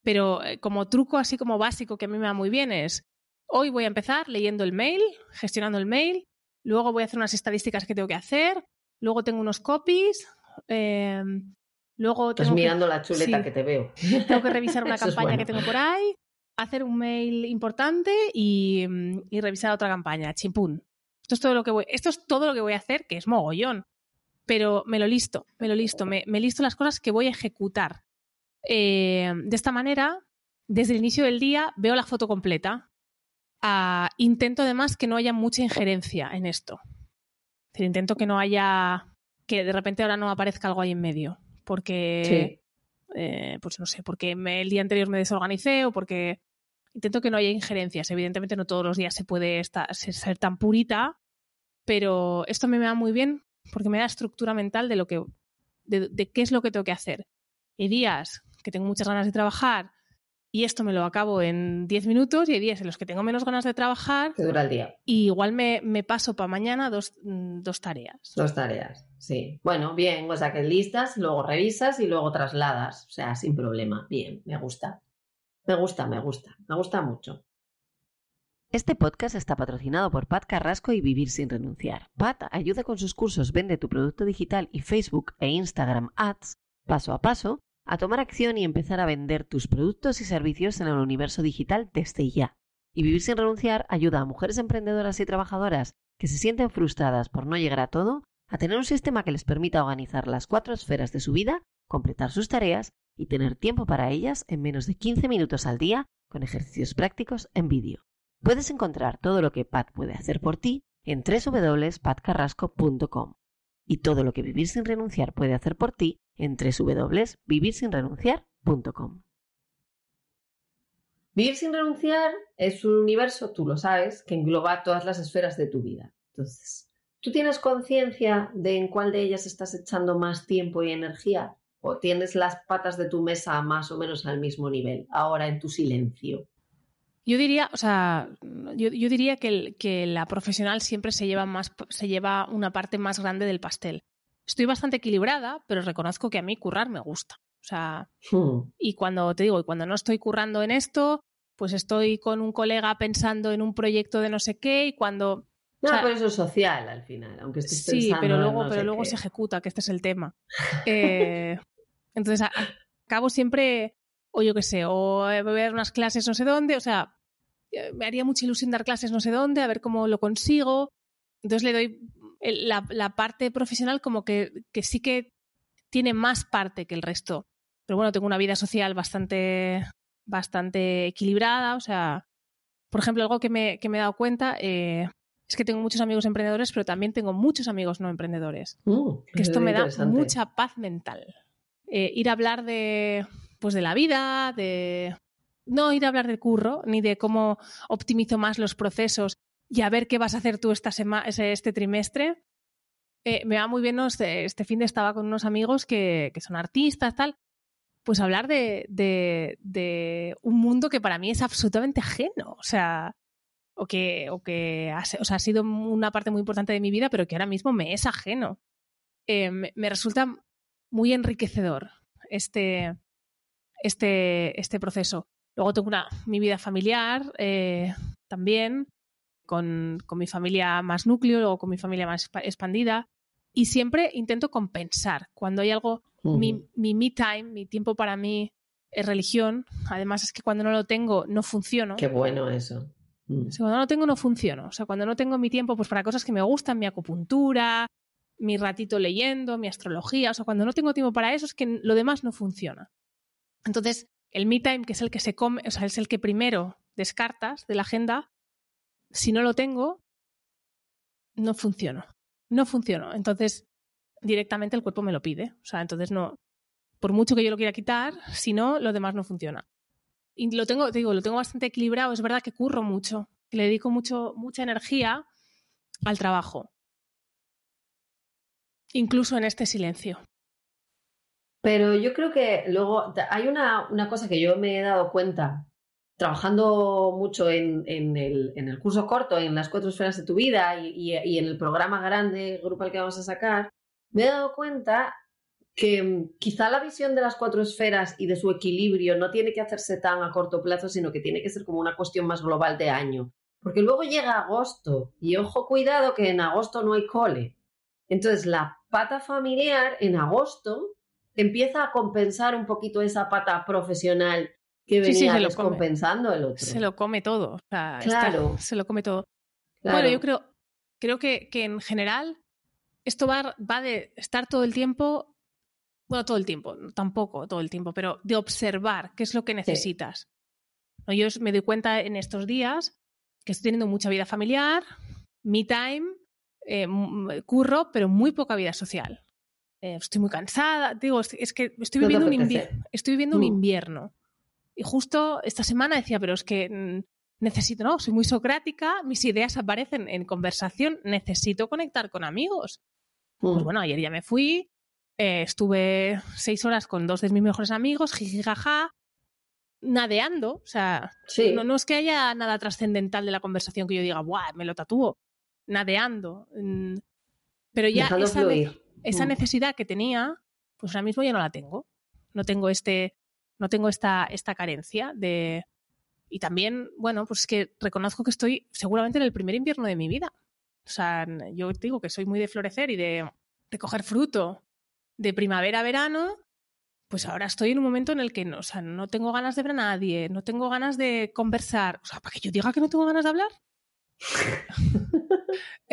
pero eh, como truco así como básico que a mí me va muy bien es, hoy voy a empezar leyendo el mail, gestionando el mail, luego voy a hacer unas estadísticas que tengo que hacer, luego tengo unos copies, em, luego... Estás mirando la chuleta que te veo. Tengo que revisar una campaña que tengo por ahí, hacer un mail importante y, revisar otra campaña, chimpún. Esto es todo lo que voy, esto es todo lo que voy a hacer, que es mogollón. Pero me lo listo, me lo listo, me, listo las cosas que voy a ejecutar. Eh, de esta manera, desde el inicio del día veo la foto completa. Ah, intento además que no haya mucha injerencia en esto. Intento que no haya, que de repente ahora no aparezca algo ahí en medio. Porque eh, pues no sé, porque el día anterior me desorganicé o porque intento que no haya injerencias. Evidentemente no todos los días se puede estar, ser tan purita, pero esto me va muy bien porque me da estructura mental de lo que, de, qué es lo que tengo que hacer. Hay días que tengo muchas ganas de trabajar y esto me lo acabo en 10 minutos y hay días en los que tengo menos ganas de trabajar. Que dura el día. Y igual me, paso para mañana dos, mm, dos, tareas. Dos tareas, sí. Bueno, bien, o sea que listas, luego revisas y luego trasladas. O sea, sin problema. Bien, me gusta. Me gusta, me gusta. Me gusta mucho. Este podcast está patrocinado por Pat Carrasco y Vivir sin renunciar. Pat ayuda con sus cursos Vende tu producto digital y Facebook e Instagram Ads paso a paso a tomar acción y empezar a vender tus productos y servicios en el universo digital desde ya. Y Vivir sin renunciar ayuda a mujeres emprendedoras y trabajadoras que se sienten frustradas por no llegar a todo a tener un sistema que les permita organizar las cuatro esferas de su vida, completar sus tareas y tener tiempo para ellas en menos de 15 minutos al día con ejercicios prácticos en vídeo. Puedes encontrar todo lo que Pat puede hacer por ti en www.patcarrasco.com y todo lo que Vivir sin renunciar puede hacer por ti en www.vivirsinrenunciar.com. Vivir sin renunciar es un universo, tú lo sabes, que engloba todas las esferas de tu vida. Entonces, ¿tú tienes conciencia de en cuál de ellas estás echando más tiempo y energía? ¿O tienes las patas de tu mesa más o menos al mismo nivel, ahora en tu silencio? Yo diría, o sea, yo, diría que, que, la profesional siempre se lleva más, se lleva una parte más grande del pastel. Estoy bastante equilibrada, pero reconozco que a mí currar me gusta. O sea, hmm. y cuando te digo, y cuando no estoy currando en esto, pues estoy con un colega pensando en un proyecto de no sé qué, y cuando. No, pero eso es social al final, aunque estés sí, pensando. Sí, pero luego, pero luego se ejecuta, que este es el tema. Eh, entonces, acabo siempre o yo qué sé, o voy a ver unas clases no sé dónde, o sea, eh, me haría mucha ilusión dar clases no sé dónde, a ver cómo lo consigo. Entonces le doy la, parte profesional como que, sí que tiene más parte que el resto. Pero bueno, tengo una vida social bastante, bastante equilibrada, o sea, por ejemplo, algo que me, que me he dado cuenta eh, es que tengo muchos amigos emprendedores, pero también tengo muchos amigos no emprendedores. Uh, que esto me da mucha paz mental. Eh, ir a hablar de, pues de la vida, de no ir a hablar de curro, ni de cómo optimizo más los procesos y a ver qué vas a hacer tú esta este trimestre. Eh, me va muy bien, este, este, fin de estaba con unos amigos que, son artistas, tal, pues hablar de, de, un mundo que para mí es absolutamente ajeno, o sea, o que, o que ha, o sea, ha sido una parte muy importante de mi vida, pero que ahora mismo me es ajeno. Eh, me resulta muy enriquecedor este, este, este proceso. Luego tengo una, mi vida familiar eh, también, con, mi familia más núcleo, luego con mi familia más expandida. Y siempre intento compensar. Cuando hay algo, mi, mi me time, mi tiempo para mí es religión. Además es que cuando no lo tengo, no funciono. Qué bueno eso. Mm. cuando no lo tengo, no funciono. O sea, cuando no tengo mi tiempo pues para cosas que me gustan, mi acupuntura, mi ratito leyendo, mi astrología. O sea, cuando no tengo tiempo para eso, es que lo demás no funciona. Entonces, el me time, que es el que se come, o sea, es el que primero descartas de la agenda, si no lo tengo, no funciono. No funciono. Entonces, directamente el cuerpo me lo pide. O sea, entonces no. Por mucho que yo lo quiera quitar, si no, lo demás no funciona. Y lo tengo, te digo, lo tengo bastante equilibrado. Es verdad que curro mucho, le dedico mucho, mucha energía al trabajo. Incluso en este silencio. Pero yo creo que luego hay una, cosa que yo me he dado cuenta trabajando mucho en, el, curso corto, en las cuatro esferas de tu vida y, en el programa grande, grupal que vamos a sacar, me he dado cuenta que mm, quizá la visión de las cuatro esferas y de su equilibrio no tiene que hacerse tan a corto plazo, sino que tiene que ser como una cuestión más global de año. Porque luego llega agosto y ojo cuidado que en agosto no hay cole. Entonces la pata familiar en agosto empieza a compensar un poquito esa pata profesional que venía compensando el otro. Se lo come todo. claro. se lo come todo. Bueno, yo creo, creo que, en general esto va, va de estar todo el tiempo, bueno, todo el tiempo, tampoco todo el tiempo, pero de observar qué es lo que necesitas. Yo me doy cuenta en estos días que estoy teniendo mucha vida familiar, me time, eh, curro, pero muy poca vida social. Eh, estoy muy cansada, digo, es que estoy viviendo, un, estoy viviendo un mm. invierno. Y justo esta semana decía, pero es que mm, necesito, no, soy muy socrática, mis ideas aparecen en conversación, necesito conectar con amigos. Pues Mm. bueno, ayer ya me fui, eh, estuve seis horas con dos de mis mejores amigos, jijijaja, nadeando. O sea, Sí. no, no es que haya nada trascendental de la conversación que yo diga, ¡buah! Me lo tatúo. Nadeando. Mm, Pero ya Dejando esa, ne- esa Mm. necesidad que tenía, pues ahora mismo ya no la tengo. No tengo este, no tengo esta, esta carencia de. Y también, bueno, pues es que reconozco que estoy seguramente en el primer invierno de mi vida. O sea, yo digo que soy muy de florecer y de, de coger fruto de primavera a verano. Pues ahora estoy en un momento en el que no, o sea, no tengo ganas de ver a nadie, no tengo ganas de conversar. O sea, para que yo diga que no tengo ganas de hablar.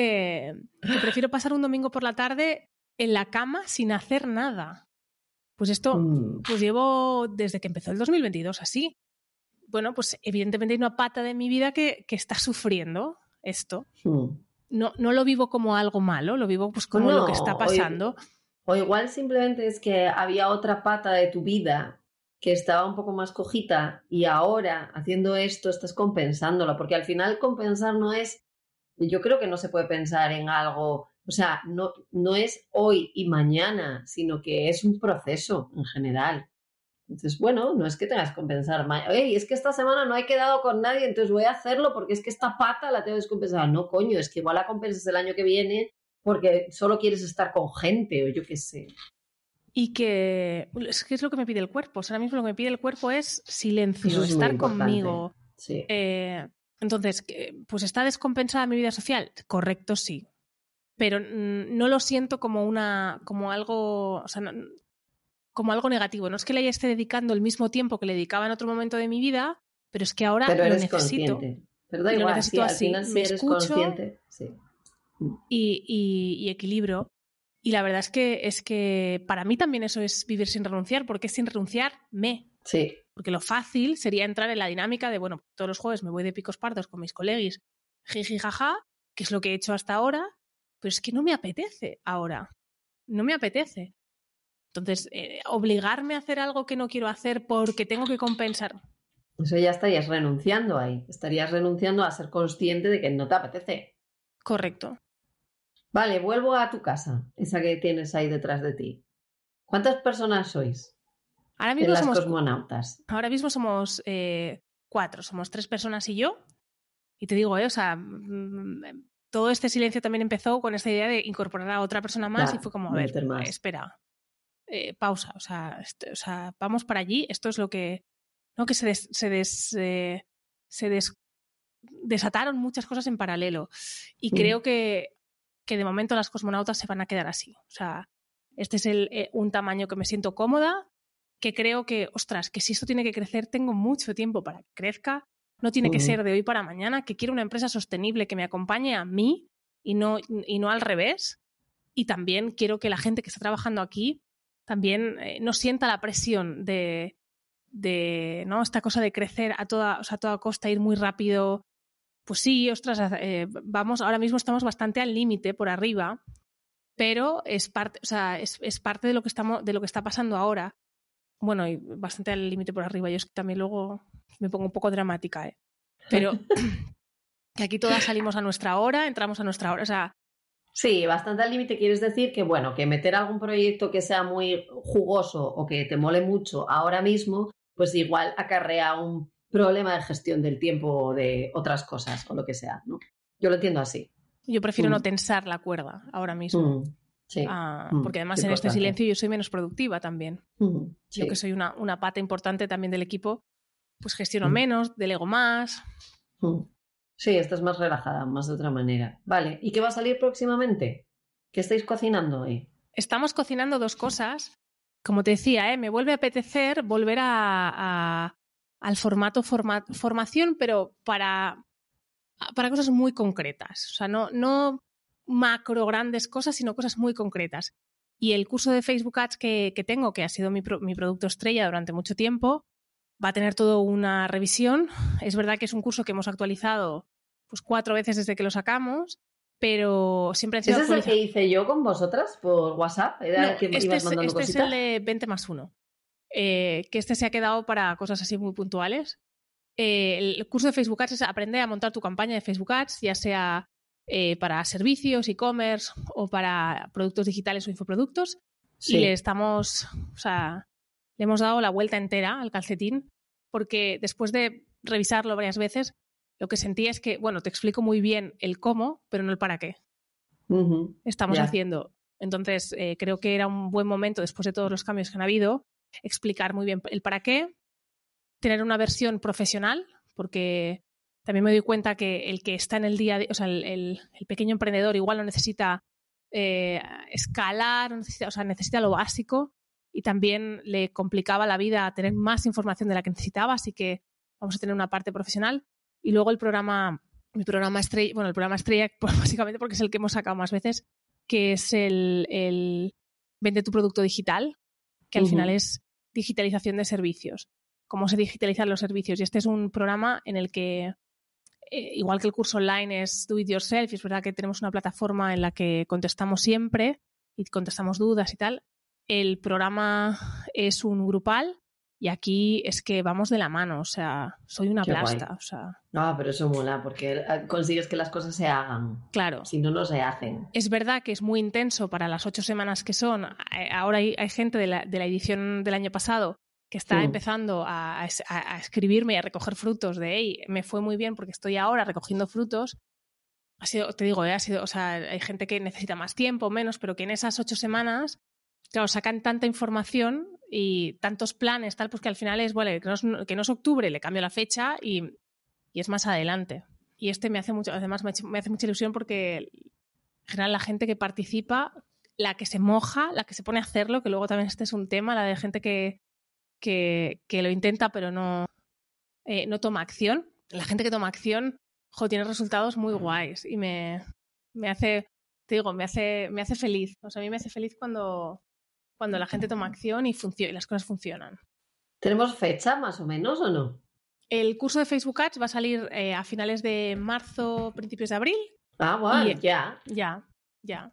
Eh, que prefiero pasar un domingo por la tarde en la cama sin hacer nada. Pues esto, Mm. pues llevo desde que empezó el 2022 así. Bueno, pues evidentemente hay una pata de mi vida que, que está sufriendo esto. Mm. No, no lo vivo como algo malo, lo vivo pues como lo que está pasando. O igual simplemente es que había otra pata de tu vida que estaba un poco más cojita y ahora haciendo esto estás compensándola, porque al final compensar no es, yo creo que no se puede pensar en algo, o sea, no, no es hoy y mañana, sino que es un proceso en general. Entonces, bueno, no es que tengas que compensar, "Ey, es que esta semana no he quedado con nadie, entonces voy a hacerlo porque es que esta pata la tengo que descompensar. No, coño, es que igual la compensas el año que viene porque solo quieres estar con gente o yo qué sé. Y que es que es lo que me pide el cuerpo. O sea, ahora mismo lo que me pide el cuerpo es silencio, es estar conmigo. Sí. Eh, entonces, pues está descompensada mi vida social. Correcto, sí. Pero no lo siento como una, como algo, o sea, no- como algo negativo. No es que le esté dedicando el mismo tiempo que le dedicaba en otro momento de mi vida, pero es que ahora Pero lo necesito. consciente. Pero da igual, necesito sí, al así. final si Me eres escucho. consciente. Sí. y, y- y equilibrio. Y la verdad es que, es que para mí también eso es vivir sin renunciar, porque sin renunciar me. Sí. Porque lo fácil sería entrar en la dinámica de, bueno, todos los jueves me voy de picos pardos con mis colegis, jiji jaja, que es lo que he hecho hasta ahora, pero es que no me apetece ahora. No me apetece. Entonces, eh, obligarme a hacer algo que no quiero hacer porque tengo que compensar. Eso ya estarías renunciando ahí. Estarías renunciando a ser consciente de que no te apetece. Correcto. Vale, vuelvo a tu casa, esa que tienes ahí detrás de ti. ¿Cuántas personas sois Ahora mismo las somos cosmonautas? Ahora mismo somos eh, cuatro, somos tres personas y yo. Y te digo, eh, o sea, mm, todo este silencio también empezó con esta idea de incorporar a otra persona más Claro, y fue como, a ver, espera, eh, pausa, o sea, este- o sea, vamos para allí, esto es lo que, no que se, des- se, des- eh, se des- desataron muchas cosas en paralelo y Mm. creo que, que de momento las cosmonautas se van a quedar así, o sea, este es el, eh, un tamaño que me siento cómoda, que creo que, ostras, que si esto tiene que crecer, tengo mucho tiempo para que crezca. No tiene que ser de hoy para mañana, que quiero una empresa sostenible que me acompañe a mí y no, y no al revés. Y también quiero que la gente que está trabajando aquí también eh, no sienta la presión de, de ¿no? esta cosa de crecer a toda, o sea, a toda costa, ir muy rápido. Pues sí, ostras, eh, vamos, ahora mismo estamos bastante al límite por arriba, pero es parte, o sea, es, es parte de lo que estamos, de lo que está pasando ahora. Bueno, y bastante al límite por arriba. Yo es que también luego me pongo un poco dramática, ¿eh? Pero que aquí todas salimos a nuestra hora, entramos a nuestra hora. O sea, Sí, bastante al límite quieres decir que, bueno, que meter algún proyecto que sea muy jugoso o que te mole mucho ahora mismo, pues igual acarrea un problema de gestión del tiempo o de otras cosas o lo que sea, ¿no? Yo lo entiendo así. yo prefiero Mm. no tensar la cuerda ahora mismo. Mm, sí. Ah, Mm, porque además qué en este silencio yo soy menos productiva también. Mm, Yo que soy una, una pata importante también del equipo, pues gestiono menos, delego más. Mm. Sí, estás más relajada, más de otra manera. Vale, ¿y qué va a salir próximamente? ¿Qué estáis cocinando hoy? Estamos cocinando dos cosas. Como te decía, ¿eh? me vuelve a apetecer volver a, a- al formato forma- formación, pero para, para cosas muy concretas. O sea, no, no macro grandes cosas, sino cosas muy concretas. Y el curso de Facebook Ads que, que tengo, que ha sido mi, pro- mi producto estrella durante mucho tiempo, va a tener todo una revisión. Es verdad que es un curso que hemos actualizado pues cuatro veces desde que lo sacamos, pero siempre han sido ¿Ese es el que hice yo con vosotras por WhatsApp? ¿Era no, que este, ibas es, mandando este es el de 20 más 1. que este se ha quedado para cosas así muy puntuales. Eh, el curso de Facebook Ads es aprender a montar tu campaña de Facebook Ads, ya sea eh, para servicios, e-commerce o para productos digitales o infoproductos. Y le estamos, o sea, le hemos dado la vuelta entera al calcetín porque después de revisarlo varias veces, lo que sentí es que, bueno, te explico muy bien el cómo, pero no el para qué. Estamos haciendo. Entonces, eh, creo que era un buen momento, después de todos los cambios que han habido, explicar muy bien el para qué, tener una versión profesional, porque también me doy cuenta que el que está en el día, o sea, el, pequeño emprendedor igual no necesita eh, escalar, necesita, o sea, necesita lo básico y también le complicaba la vida tener más información de la que necesitaba, así que vamos a tener una parte profesional. Y luego el programa, mi programa estrella, bueno, el programa estrella, pues básicamente porque es el que hemos sacado más veces, que es el, Vende tu producto digital, que al final es digitalización de servicios. Cómo se digitalizan los servicios. Y este es un programa en el que, eh, igual que el curso online es Do It Yourself, y es verdad que tenemos una plataforma en la que contestamos siempre y contestamos dudas y tal. El programa es un grupal y aquí es que vamos de la mano, o sea, soy una plasta. O sea... No, pero eso mola, porque eh, consigues que las cosas se hagan. Claro. Si no, no se hacen. Es verdad que es muy intenso para las ocho semanas que son. Eh, ahora hay, gente de la, edición del año pasado que está empezando a, escribirme y a recoger frutos de, hey, me fue muy bien porque estoy ahora recogiendo frutos. Ha sido, te digo, eh, ha sido, o sea, hay gente que necesita más tiempo, menos, pero que en esas ocho semanas, claro, sacan tanta información y tantos planes, tal, pues que al final es, bueno, que no es, octubre, le cambio la fecha y, es más adelante. Y este me hace mucho, además me, hace mucha ilusión porque en general la gente que participa, la que se moja, la que se pone a hacerlo, que luego también este es un tema, la de gente que, que, lo intenta pero no, eh, no toma acción. La gente que toma acción, jo, tiene resultados muy guays y me, me hace, te digo, me hace, me hace feliz. O sea, a mí me hace feliz cuando, cuando la gente toma acción y, y las cosas funcionan. ¿Tenemos fecha más o menos o no? El curso de Facebook Ads va a salir eh, a finales de marzo, principios de abril. Ah, bueno, ya. Ya, ya.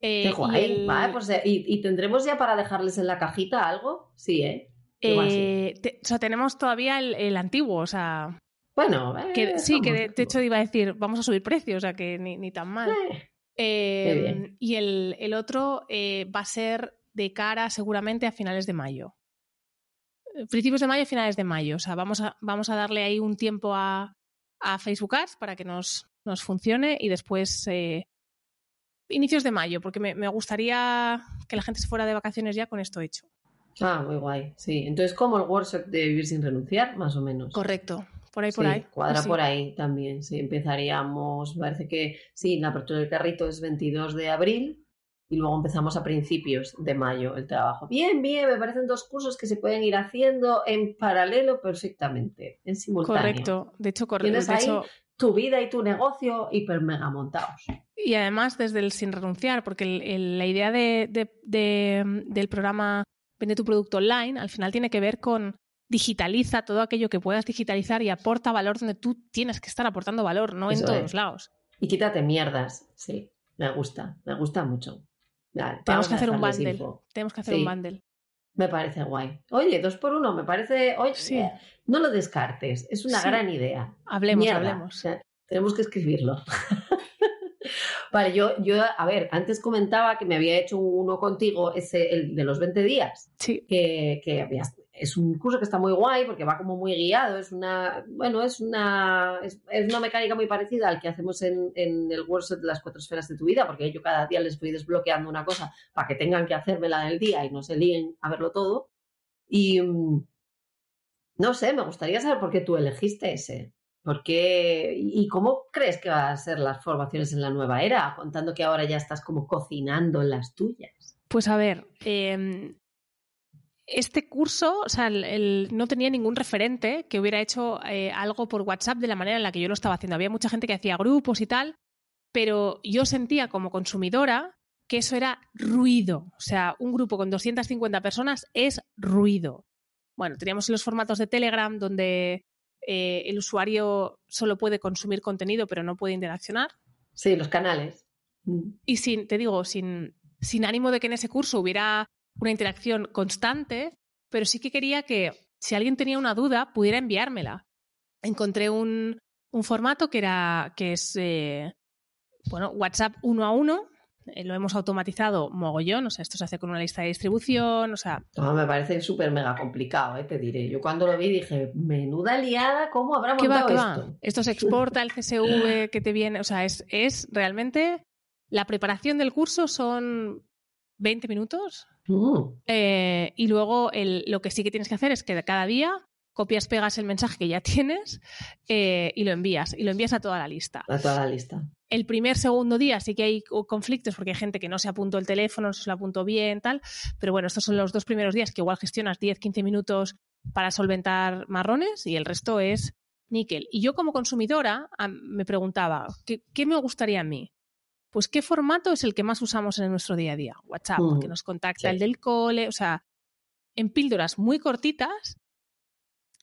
Qué eh, guay. Vale, pues, eh, ¿y, tendremos ya para dejarles en la cajita algo? Sí, ¿eh? o sea, tenemos todavía el, antiguo, o sea. Bueno, sí, que de, hecho iba a decir, vamos a subir precios, o sea, que ni, tan mal. Em, y el, el otro va a ser de cara seguramente a finales de mayo. Eh, principios de mayo, finales de mayo. O sea, vamos a, vamos a darle ahí un tiempo a, a Facebook Ads para que nos, nos funcione y después eh, inicios de mayo, porque me, me, gustaría que la gente se fuera de vacaciones ya con esto hecho. Ah, muy guay, sí. Entonces, como el workshop de Vivir sin renunciar, más o menos. Correcto, por ahí, por ahí. Cuadra por ahí también, sí. Empezaríamos, parece que sí, la apertura del carrito es 22 de abril y luego empezamos a principios de mayo el trabajo. Bien, bien, me parecen dos cursos que se pueden ir haciendo en paralelo perfectamente, en simultáneo. Correcto, de hecho, correcto. Tienes ahí tu vida y tu negocio hiper mega montados. Y además desde el sin renunciar, porque la idea del programa Vende tu producto online al final tiene que ver con digitaliza todo aquello que puedas digitalizar y aporta valor donde tú tienes que estar aportando valor, no en todos lados. Y quítate mierdas, sí, me gusta, me gusta mucho tenemos que hacer un bundle. Tenemos que hacer un bundle. Me parece guay. Oye, dos por uno, me parece. Oye, eh, no lo descartes, es una gran idea. Hablemos, hablemos. tenemos que escribirlo. vale, yo, yo, a ver, antes comentaba que me había hecho uno contigo, ese, el de los 20 días. Sí. Que, que habías es un curso que está muy guay porque va como muy guiado, es una, bueno, es una, es, una mecánica muy parecida al que hacemos en, en, el workshop de las cuatro esferas de tu vida, porque yo cada día les voy desbloqueando una cosa para que tengan que hacérmela del día y no se líen a verlo todo. Y mm, no sé, me gustaría saber por qué tú elegiste ese. ¿Por qué? ¿Y cómo crees que van a ser las formaciones en la nueva era? Contando que ahora ya estás como cocinando en las tuyas. Pues a ver, eh, este curso, o sea, no tenía ningún referente que hubiera hecho eh, algo por WhatsApp de la manera en la que yo lo estaba haciendo. Había mucha gente que hacía grupos y tal, pero yo sentía como consumidora que eso era ruido. O sea, un grupo con 250 personas es ruido. Bueno, teníamos los formatos de Telegram donde eh, el usuario solo puede consumir contenido pero no puede interaccionar. Sí, los canales. Y sin, te digo, sin, sin ánimo de que en ese curso hubiera una interacción constante, pero sí que quería que si alguien tenía una duda pudiera enviármela. Encontré un, formato que era que es eh, bueno, WhatsApp uno a uno, eh, lo hemos automatizado mogollón, o sea, esto se hace con una lista de distribución, o sea... me parece súper mega complicado, eh, te diré. Yo cuando lo vi dije, menuda liada, ¿cómo habrá montado ¿Qué esto? Va? Esto se exporta el CSV que te viene, o sea, es, es realmente... La preparación del curso son 20 minutos mm. eh, y luego el, lo que sí que tienes que hacer es que cada día copias, pegas el mensaje que ya tienes eh, y lo envías. Y lo envías a toda la lista. A toda la lista. El primer, segundo día sí que hay conflictos porque hay gente que no se apuntó el teléfono, no se lo apuntó bien, tal. Pero bueno, estos son los dos primeros días que igual gestionas 10, 15 minutos para solventar marrones y el resto es níquel. Y yo como consumidora me preguntaba, ¿qué, ¿qué, me gustaría a mí? Pues qué formato es el que más usamos en nuestro día a día. WhatsApp, mm, que nos contacta el del cole, o sea, en píldoras muy cortitas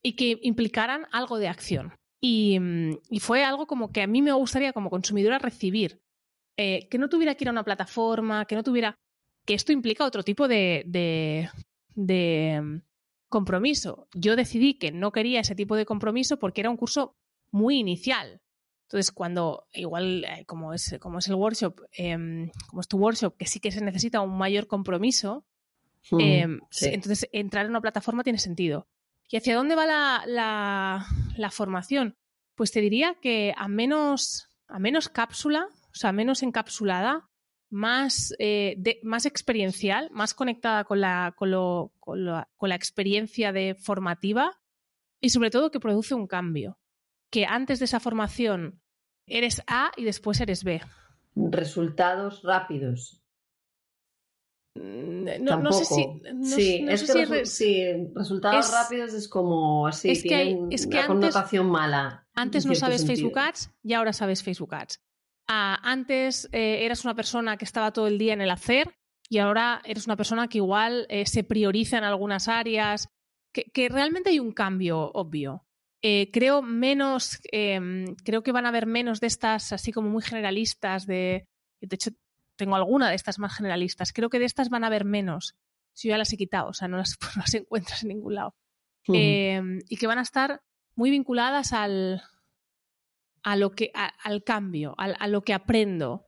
y que implicaran algo de acción. Mm, y, fue algo como que a mí me gustaría como consumidora recibir, eh, que no tuviera que ir a una plataforma, que no tuviera, que esto implica otro tipo de, de, mm, compromiso. Yo decidí que no quería ese tipo de compromiso porque era un curso muy inicial. Entonces, cuando igual eh, como, es, como es el workshop, em, como es tu workshop, que sí que se necesita un mayor compromiso, em, entonces entrar en una plataforma tiene sentido. ¿Y hacia dónde va la, formación? Pues te diría que a menos, a menos cápsula, o sea, menos encapsulada, más, eh, más experiencial, más conectada con la, con, la, experiencia de formativa y sobre todo que produce un cambio. Que antes de esa formación eres A y después eres B. Resultados rápidos. Mm, no, sé si. sí, es que resultados rápidos es como así, es que una connotación mala. Antes no sabes Facebook Ads y ahora sabes Facebook Ads. Ah, antes eh, eras una persona que estaba todo el día en el hacer y ahora eres una persona que igual eh, se prioriza en algunas áreas, que, realmente hay un cambio obvio. Eh, creo menos, em, creo que van a haber menos de estas así como muy generalistas de, de hecho tengo alguna de estas más generalistas. Creo que de estas van a haber menos. Si yo ya las he quitado, o sea, no las, encuentras en ningún lado. Em, y que van a estar muy vinculadas al, a lo que, al cambio, a, lo que aprendo.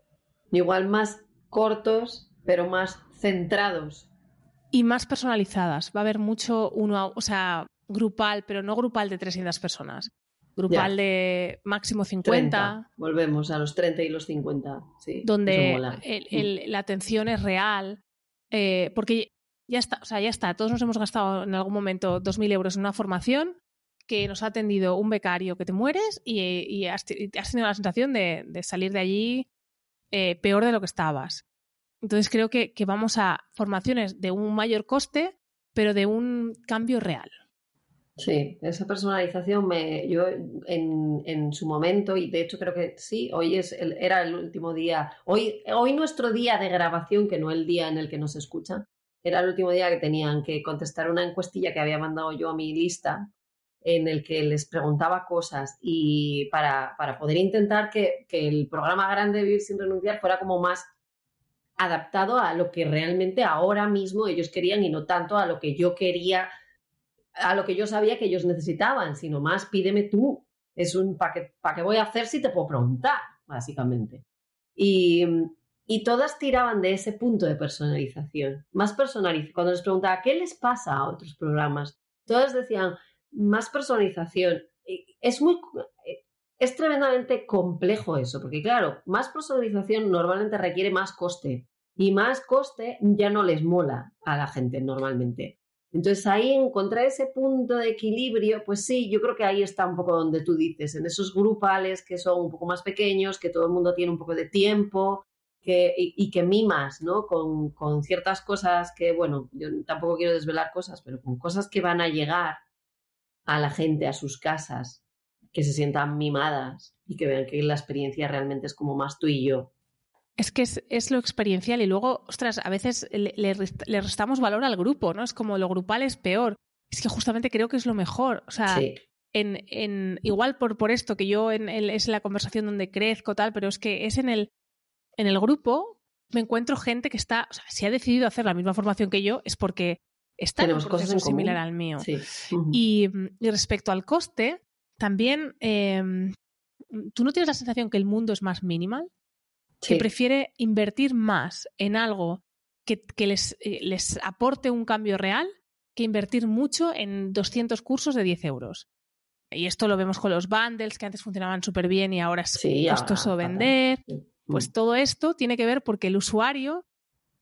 Igual más cortos, pero más centrados. Y más personalizadas. Va a haber mucho uno, o sea, grupal, pero no grupal de 300 personas grupal de máximo 50. Volvemos a los 30 y los 50, Donde la atención es real, eh, porque ya está, o sea, ya está, todos nos hemos gastado en algún momento 2.000 euros en una formación que nos ha atendido un becario que te mueres y, has, tenido la sensación de, salir de allí eh, peor de lo que estabas. Entonces creo que vamos a formaciones de un mayor coste, pero de un cambio real. Sí, esa personalización me, yo en, en, su momento, y de hecho creo que sí, hoy es el, era el último día, hoy, hoy nuestro día de grabación, que no el día en el que nos escuchan, era el último día que tenían que contestar una encuestilla que había mandado yo a mi lista, en el que les preguntaba cosas y para, para poder intentar que, que el programa grande Vivir sin renunciar fuera como más adaptado a lo que realmente ahora mismo ellos querían y no tanto a lo que yo quería a lo que yo sabía que ellos necesitaban, sino más pídeme tú. Es un ¿para qué, qué voy a hacer si te puedo preguntar? Básicamente. Y, y todas tiraban de ese punto de personalización. Más personalización. Cuando les preguntaba qué les pasa a otros programas, todas decían más personalización. Es muy es tremendamente complejo eso, porque claro, más personalización normalmente requiere más coste y más coste ya no les mola a la gente normalmente. Entonces ahí encontrar ese punto de equilibrio, pues sí, yo creo que ahí está un poco donde tú dices, en esos grupales que son un poco más pequeños, que todo el mundo tiene un poco de tiempo que, y, que mimas, ¿no? Con, con, ciertas cosas que, bueno, yo tampoco quiero desvelar cosas, pero con cosas que van a llegar a la gente, a sus casas, que se sientan mimadas y que vean que la experiencia realmente es como más tú y yo. Es que es, lo experiencial y luego, ostras, a veces le, restamos valor al grupo, ¿no? Es como lo grupal es peor. Es que justamente creo que es lo mejor. O sea, en, en, igual por, por esto que yo en es la conversación donde crezco, tal, pero es que es en el, en el grupo me encuentro gente que está, o sea, si ha decidido hacer la misma formación que yo, es porque está en un proceso similar al mío. y, respecto al coste, también, em, ¿tú no tienes la sensación que el mundo es más minimal? Que prefiere invertir más en algo que, les, eh, les aporte un cambio real que invertir mucho en 200 cursos de 10 euros. Y esto lo vemos con los bundles que antes funcionaban súper bien y ahora es costoso vender. Pues mm. todo esto tiene que ver porque el usuario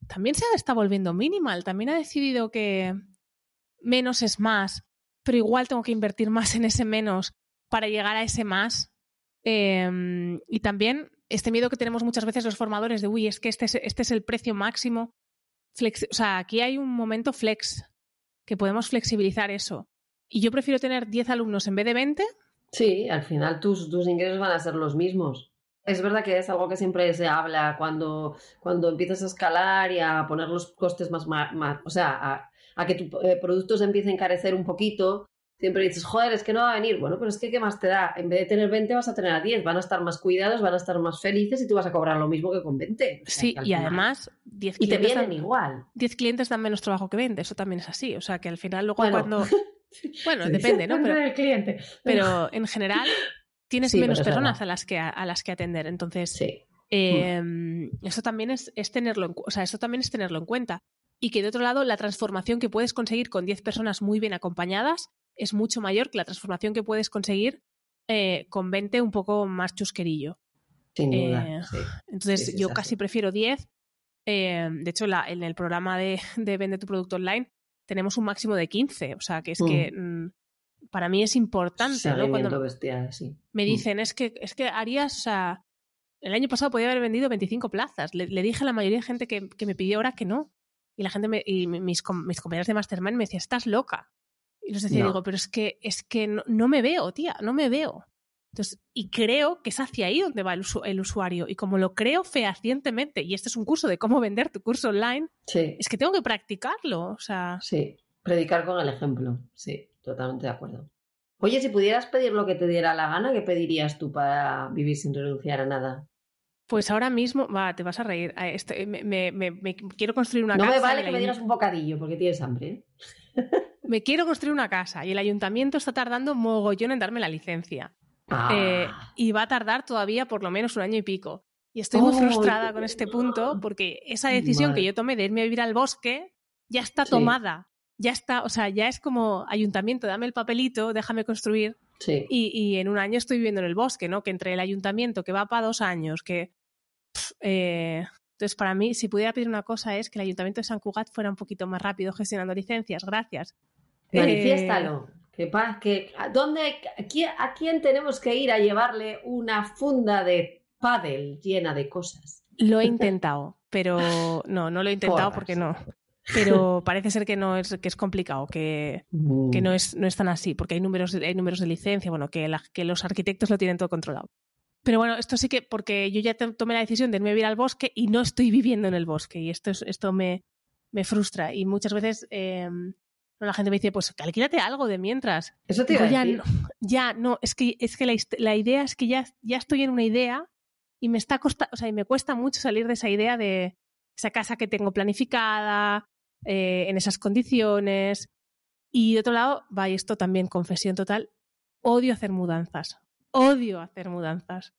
también se está volviendo minimal, también ha decidido que menos es más, pero igual tengo que invertir más en ese menos para llegar a ese más. Em, y también este miedo que tenemos muchas veces los formadores de, uy, es que este es, este es el precio máximo. o sea, aquí hay un momento flex, que podemos flexibilizar eso. Y yo prefiero tener 10 alumnos en vez de 20. Sí, al final tus, tus ingresos van a ser los mismos. Es verdad que es algo que siempre se habla cuando, cuando empiezas a escalar y a poner los costes más, o sea, a, que tu eh, producto se empiece a encarecer un poquito, siempre dices, joder, es que no va a venir. Bueno, pero es que ¿qué más te da? En vez de tener 20 vas a tener a 10, van a estar más cuidados, van a estar más felices y tú vas a cobrar lo mismo que con 20. sí, y además 10 clientes... Y te vienen igual. 10 clientes dan menos trabajo que 20, eso también es así. O sea, que al final luego cuando... Bueno, depende, ¿no? Pero, cliente. pero en general tienes menos personas a las, que, a, las que atender. Entonces, em, eso también es, tenerlo en, o sea, eso también es tenerlo en cuenta. Y que de otro lado, la transformación que puedes conseguir con 10 personas muy bien acompañadas es mucho mayor que la transformación que puedes conseguir eh, con 20 un poco más chusquerillo. Sin duda. Eh, entonces, yo casi prefiero 10. Em, de hecho, en el programa de, de, Vende tu producto online tenemos un máximo de 15. O sea, que es que mm. Mm, para mí es importante, ¿no? Cuando bestial, me mm. dicen, es que, es que harías, o sea, el año pasado podía haber vendido 25 plazas. Le, dije a la mayoría de gente que, me pidió ahora que no. Y la gente me, y mis, mis compañeros de Mastermind me decían, estás loca. Y les decía, digo, pero es que, es que no, me veo, tía, no me veo. Entonces, y creo que es hacia ahí donde va el, el, usuario. Y como lo creo fehacientemente, y este es un curso de cómo vender tu curso online, es que tengo que practicarlo. O sea... Sí, predicar con el ejemplo. Sí totalmente de acuerdo. Oye, si pudieras pedir lo que te diera la gana, ¿qué pedirías tú para vivir sin renunciar a nada? Pues ahora mismo, va, te vas a reír. me, quiero construir una casa. No me vale que me digas un bocadillo porque tienes hambre. ¿eh? me quiero construir una casa y el ayuntamiento está tardando mogollón en darme la licencia. Ah. Eh, y va a tardar todavía por lo menos un año y pico. Y estoy muy frustrada con este punto porque esa decisión que yo tomé de irme a vivir al bosque ya está tomada ya está, o sea, ya es como ayuntamiento, dame el papelito, déjame construir. Sí. Y, en un año estoy viviendo en el bosque, ¿no? Que entre el ayuntamiento, que va para dos años, que... Eh, entonces, para mí, si pudiera pedir una cosa es que el ayuntamiento de San Cugat fuera un poquito más rápido gestionando licencias. Gracias. Manifiéstalo. Eh... Que, ¿dónde, a, quién, tenemos que ir a llevarle una funda de pádel llena de cosas? Lo he intentado, pero no, no lo he intentado porque no pero parece ser que no es, que es complicado, que, que no, es, no es tan así, porque hay números, hay números de licencia, bueno, que, que los arquitectos lo tienen todo controlado. Pero bueno, esto sí que, porque yo ya tomé la decisión de irme a vivir al bosque y no estoy viviendo en el bosque, y esto, esto me, me frustra. Y muchas veces em, la gente me dice, pues alquílate algo de mientras. Eso te iba ya, No, ya, no, es que, es que la, la, idea es que ya, ya estoy en una idea y me está costa, o sea, y me cuesta mucho salir de esa idea de esa casa que tengo planificada, eh, en esas condiciones. Y de otro lado, va, y esto también confesión total, odio hacer mudanzas. Odio hacer mudanzas.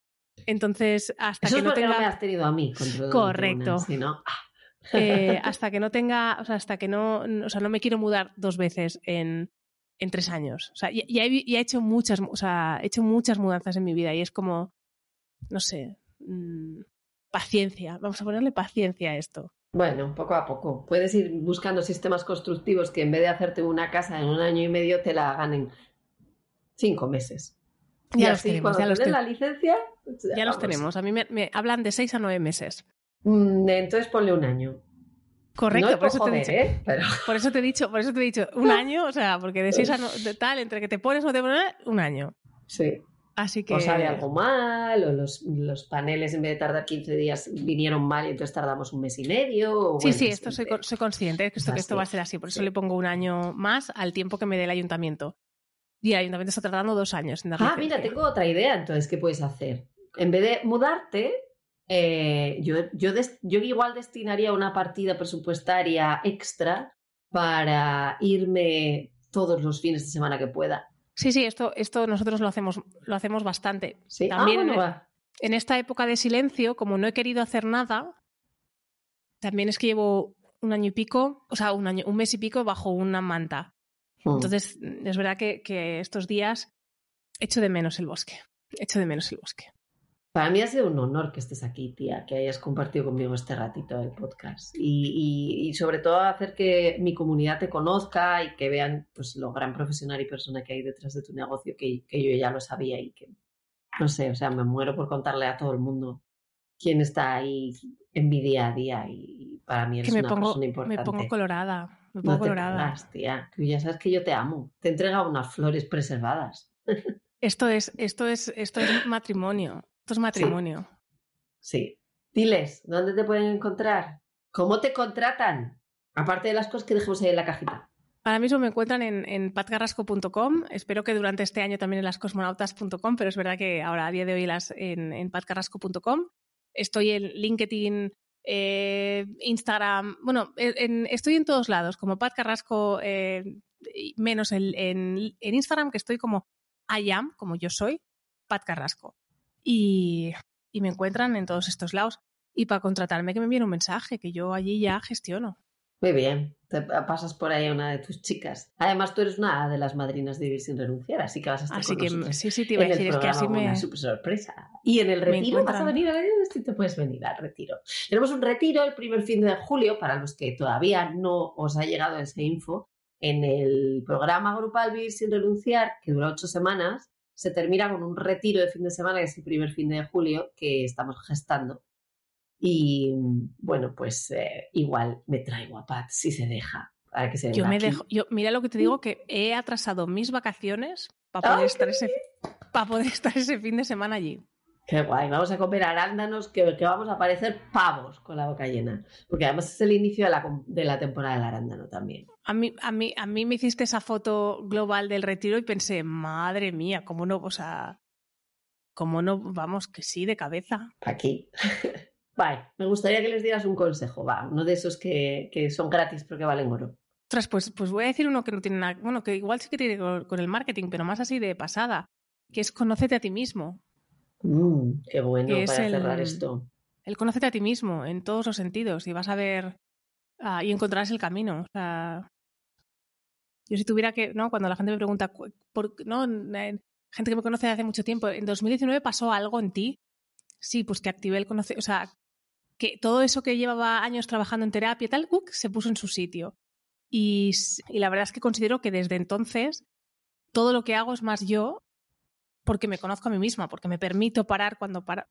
Entonces, hasta que no tenga. No me has tenido a mí. Correcto. Ah. Eh, hasta que no tenga, o sea, hasta que no, o sea, no me quiero mudar dos veces en, en tres años. O sea, ya, he, hecho muchas, o sea, he hecho muchas mudanzas en mi vida y es como, no sé, mm, paciencia. Vamos a ponerle paciencia a esto. Bueno, poco a poco. Puedes ir buscando sistemas constructivos que en vez de hacerte una casa en un año y medio te la hagan en cinco meses. Ya los tenemos, ya los la licencia, pues ya, los tenemos. A mí me, hablan de seis a nueve meses. Mm, entonces ponle un año. Correcto, por, eso te he dicho, ¿eh? por eso te he dicho, por eso te he dicho un año, o sea, porque de seis a no, de tal, entre que te pones o no te pones, un año. Sí. Así que... O sale algo mal, o los, los, paneles en vez de tardar 15 días vinieron mal y entonces tardamos un mes y medio. sí, sí, esto soy, soy, consciente de que esto, que esto va a ser así, por eso le pongo un año más al tiempo que me dé el ayuntamiento. Y el ayuntamiento está tardando dos años en Ah, mira, tengo otra idea entonces, ¿qué puedes hacer? En vez de mudarte, eh, yo, yo, yo igual destinaría una partida presupuestaria extra para irme todos los fines de semana que pueda Sí, sí, esto, esto nosotros lo hacemos, lo hacemos bastante. Sí, ah, También, ah, en esta época de silencio, como no he querido hacer nada, también es que llevo un año y pico, o sea, un, año, un mes y pico bajo una manta. Mm. Entonces, es verdad que, que estos días echo de menos el bosque. Echo de menos el bosque. Para mí ha sido un honor que estés aquí, tía, que hayas compartido conmigo este ratito del podcast. Y, y- y sobre todo hacer que mi comunidad te conozca y que vean pues, lo gran profesional y persona que hay detrás de tu negocio, que, que yo ya lo sabía y que, no sé, o sea, me muero por contarle a todo el mundo quién está ahí en mi día a día y para mí eres Que me una pongo, persona importante. me pongo colorada. Me no pongo te colorada. pongas, tía. Tú ya sabes que yo te amo. Te he entregado unas flores preservadas. Esto es, esto es, esto es matrimonio. Esto es matrimonio. Sí. Diles, ¿dónde te pueden encontrar? ¿Cómo te contratan? Aparte de las cosas que dejemos ahí en la cajita. Ahora mismo me encuentran en, en patcarrasco.com. Espero que durante este año también en las cosmonautas.com, pero es verdad que ahora a día de hoy las en, en patcarrasco.com. Estoy en LinkedIn, eh, Instagram. Bueno, en- estoy en todos lados, como Pat Carrasco, eh, menos en, en- en Instagram, que estoy como I am, como yo soy, Pat Carrasco. Y, y me encuentran en todos estos lados. Y para contratarme, que me envíen un mensaje, que yo allí ya gestiono. Muy bien. Te pasas por ahí a una de tus chicas. Además, tú eres una de las madrinas de Vivir sin renunciar, así que vas a estar Así con que nosotros sí, sí, te iba a decir, es que así me. una super sorpresa. Y en el retiro vas a venir a sí te puedes venir al retiro. Tenemos un retiro el primer fin de julio para los que todavía no os ha llegado esa info. En el programa grupal Vivir sin renunciar, que dura ocho semanas, se termina con un retiro de fin de semana, que es el primer fin de julio, que estamos gestando. Y bueno, pues eh, igual me traigo a Pat si se deja. Para que se Yo me aquí. dejo, yo, mira lo que te digo, que he atrasado mis vacaciones para poder, ¡Ay, estar ese, para poder estar ese fin de semana allí. Qué guay, vamos a comer arándanos que, que vamos a parecer pavos con la boca llena. Porque además es el inicio de la, de la temporada del arándano también. A mí, a, mí, a mí me hiciste esa foto global del retiro y pensé, madre mía, cómo no, o sea, cómo no, vamos, que sí, de cabeza. Aquí. Vale, me gustaría que les dieras un consejo, va, uno de esos que, que son gratis porque valen oro. Ostras, pues, pues voy a decir uno que no tiene nada, bueno, que igual sí que tiene con, con el marketing, pero más así de pasada, que es conócete a ti mismo. Mm, qué bueno Que es para el- cerrar esto. El conócete a ti mismo en todos los sentidos y vas a ver ah, y encontrarás el camino. O sea, yo si tuviera que, ¿no? Cuando la gente me pregunta, por, ¿no? Eh, Gente que me conoce de hace mucho tiempo, ¿en 2019 pasó algo en ti? Sí, pues que activé el conocer, o sea, que todo eso que llevaba años trabajando en terapia y tal, ¡uc! se puso en su sitio. Y, la verdad es que considero que desde entonces todo lo que hago es más yo porque me conozco a mí misma, porque me permito parar cuando para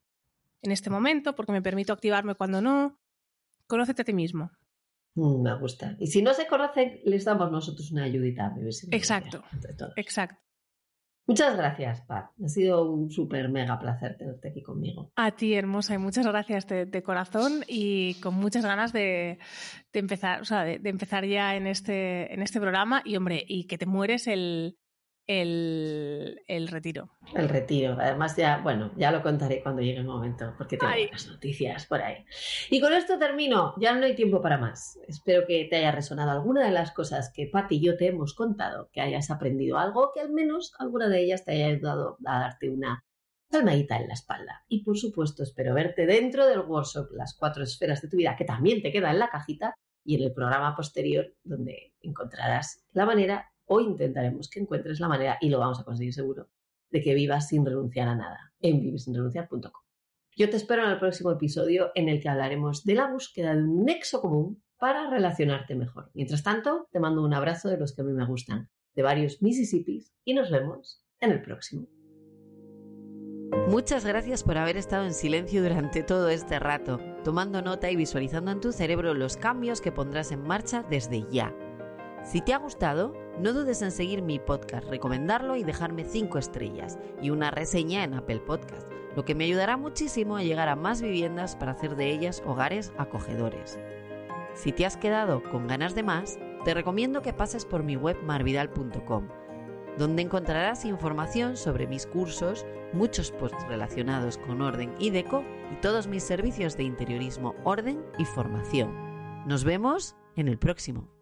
en este momento, porque me permito activarme cuando no. Conócete a ti mismo. Mm, me gusta. Y si no se conocen, les damos nosotros una ayudita Exacto. Exacto. Muchas gracias, Pat. Ha sido un súper mega placer tenerte aquí conmigo. A ti, hermosa, y muchas gracias de, corazón y con muchas ganas de, empezar, o sea, de empezar ya en este, en este programa. Y hombre, y que te mueres el, el, el retiro. El retiro. Además, ya, bueno, ya lo contaré cuando llegue el momento, porque tengo buenas noticias por ahí. Y con esto termino. Ya no hay tiempo para más. Espero que te haya resonado alguna de las cosas que Pati y yo te hemos contado, que hayas aprendido algo, que al menos alguna de ellas te haya ayudado a darte una palmadita en la espalda. Y por supuesto, espero verte dentro del workshop Las cuatro esferas de tu vida, que también te queda en la cajita y en el programa posterior, donde encontrarás la manera o intentaremos que encuentres la manera, y lo vamos a conseguir seguro, de que vivas sin renunciar a nada en vivirsinrenunciar.com. Yo te espero en el próximo episodio en el que hablaremos de la búsqueda de un nexo común para relacionarte mejor. Mientras tanto, te mando un abrazo de los que a mí me gustan, de varios Mississippis, y nos vemos en el próximo. Muchas gracias por haber estado en silencio durante todo este rato, tomando nota y visualizando en tu cerebro los cambios que pondrás en marcha desde ya. Si te ha gustado, no dudes en seguir mi podcast, recomendarlo y dejarme 5 estrellas y una reseña en Apple Podcast, lo que me ayudará muchísimo a llegar a más viviendas para hacer de ellas hogares acogedores. Si te has quedado con ganas de más, te recomiendo que pases por mi web marvidal.com, donde encontrarás información sobre mis cursos, muchos posts relacionados con orden y deco y todos mis servicios de interiorismo, orden y formación. Nos vemos en el próximo.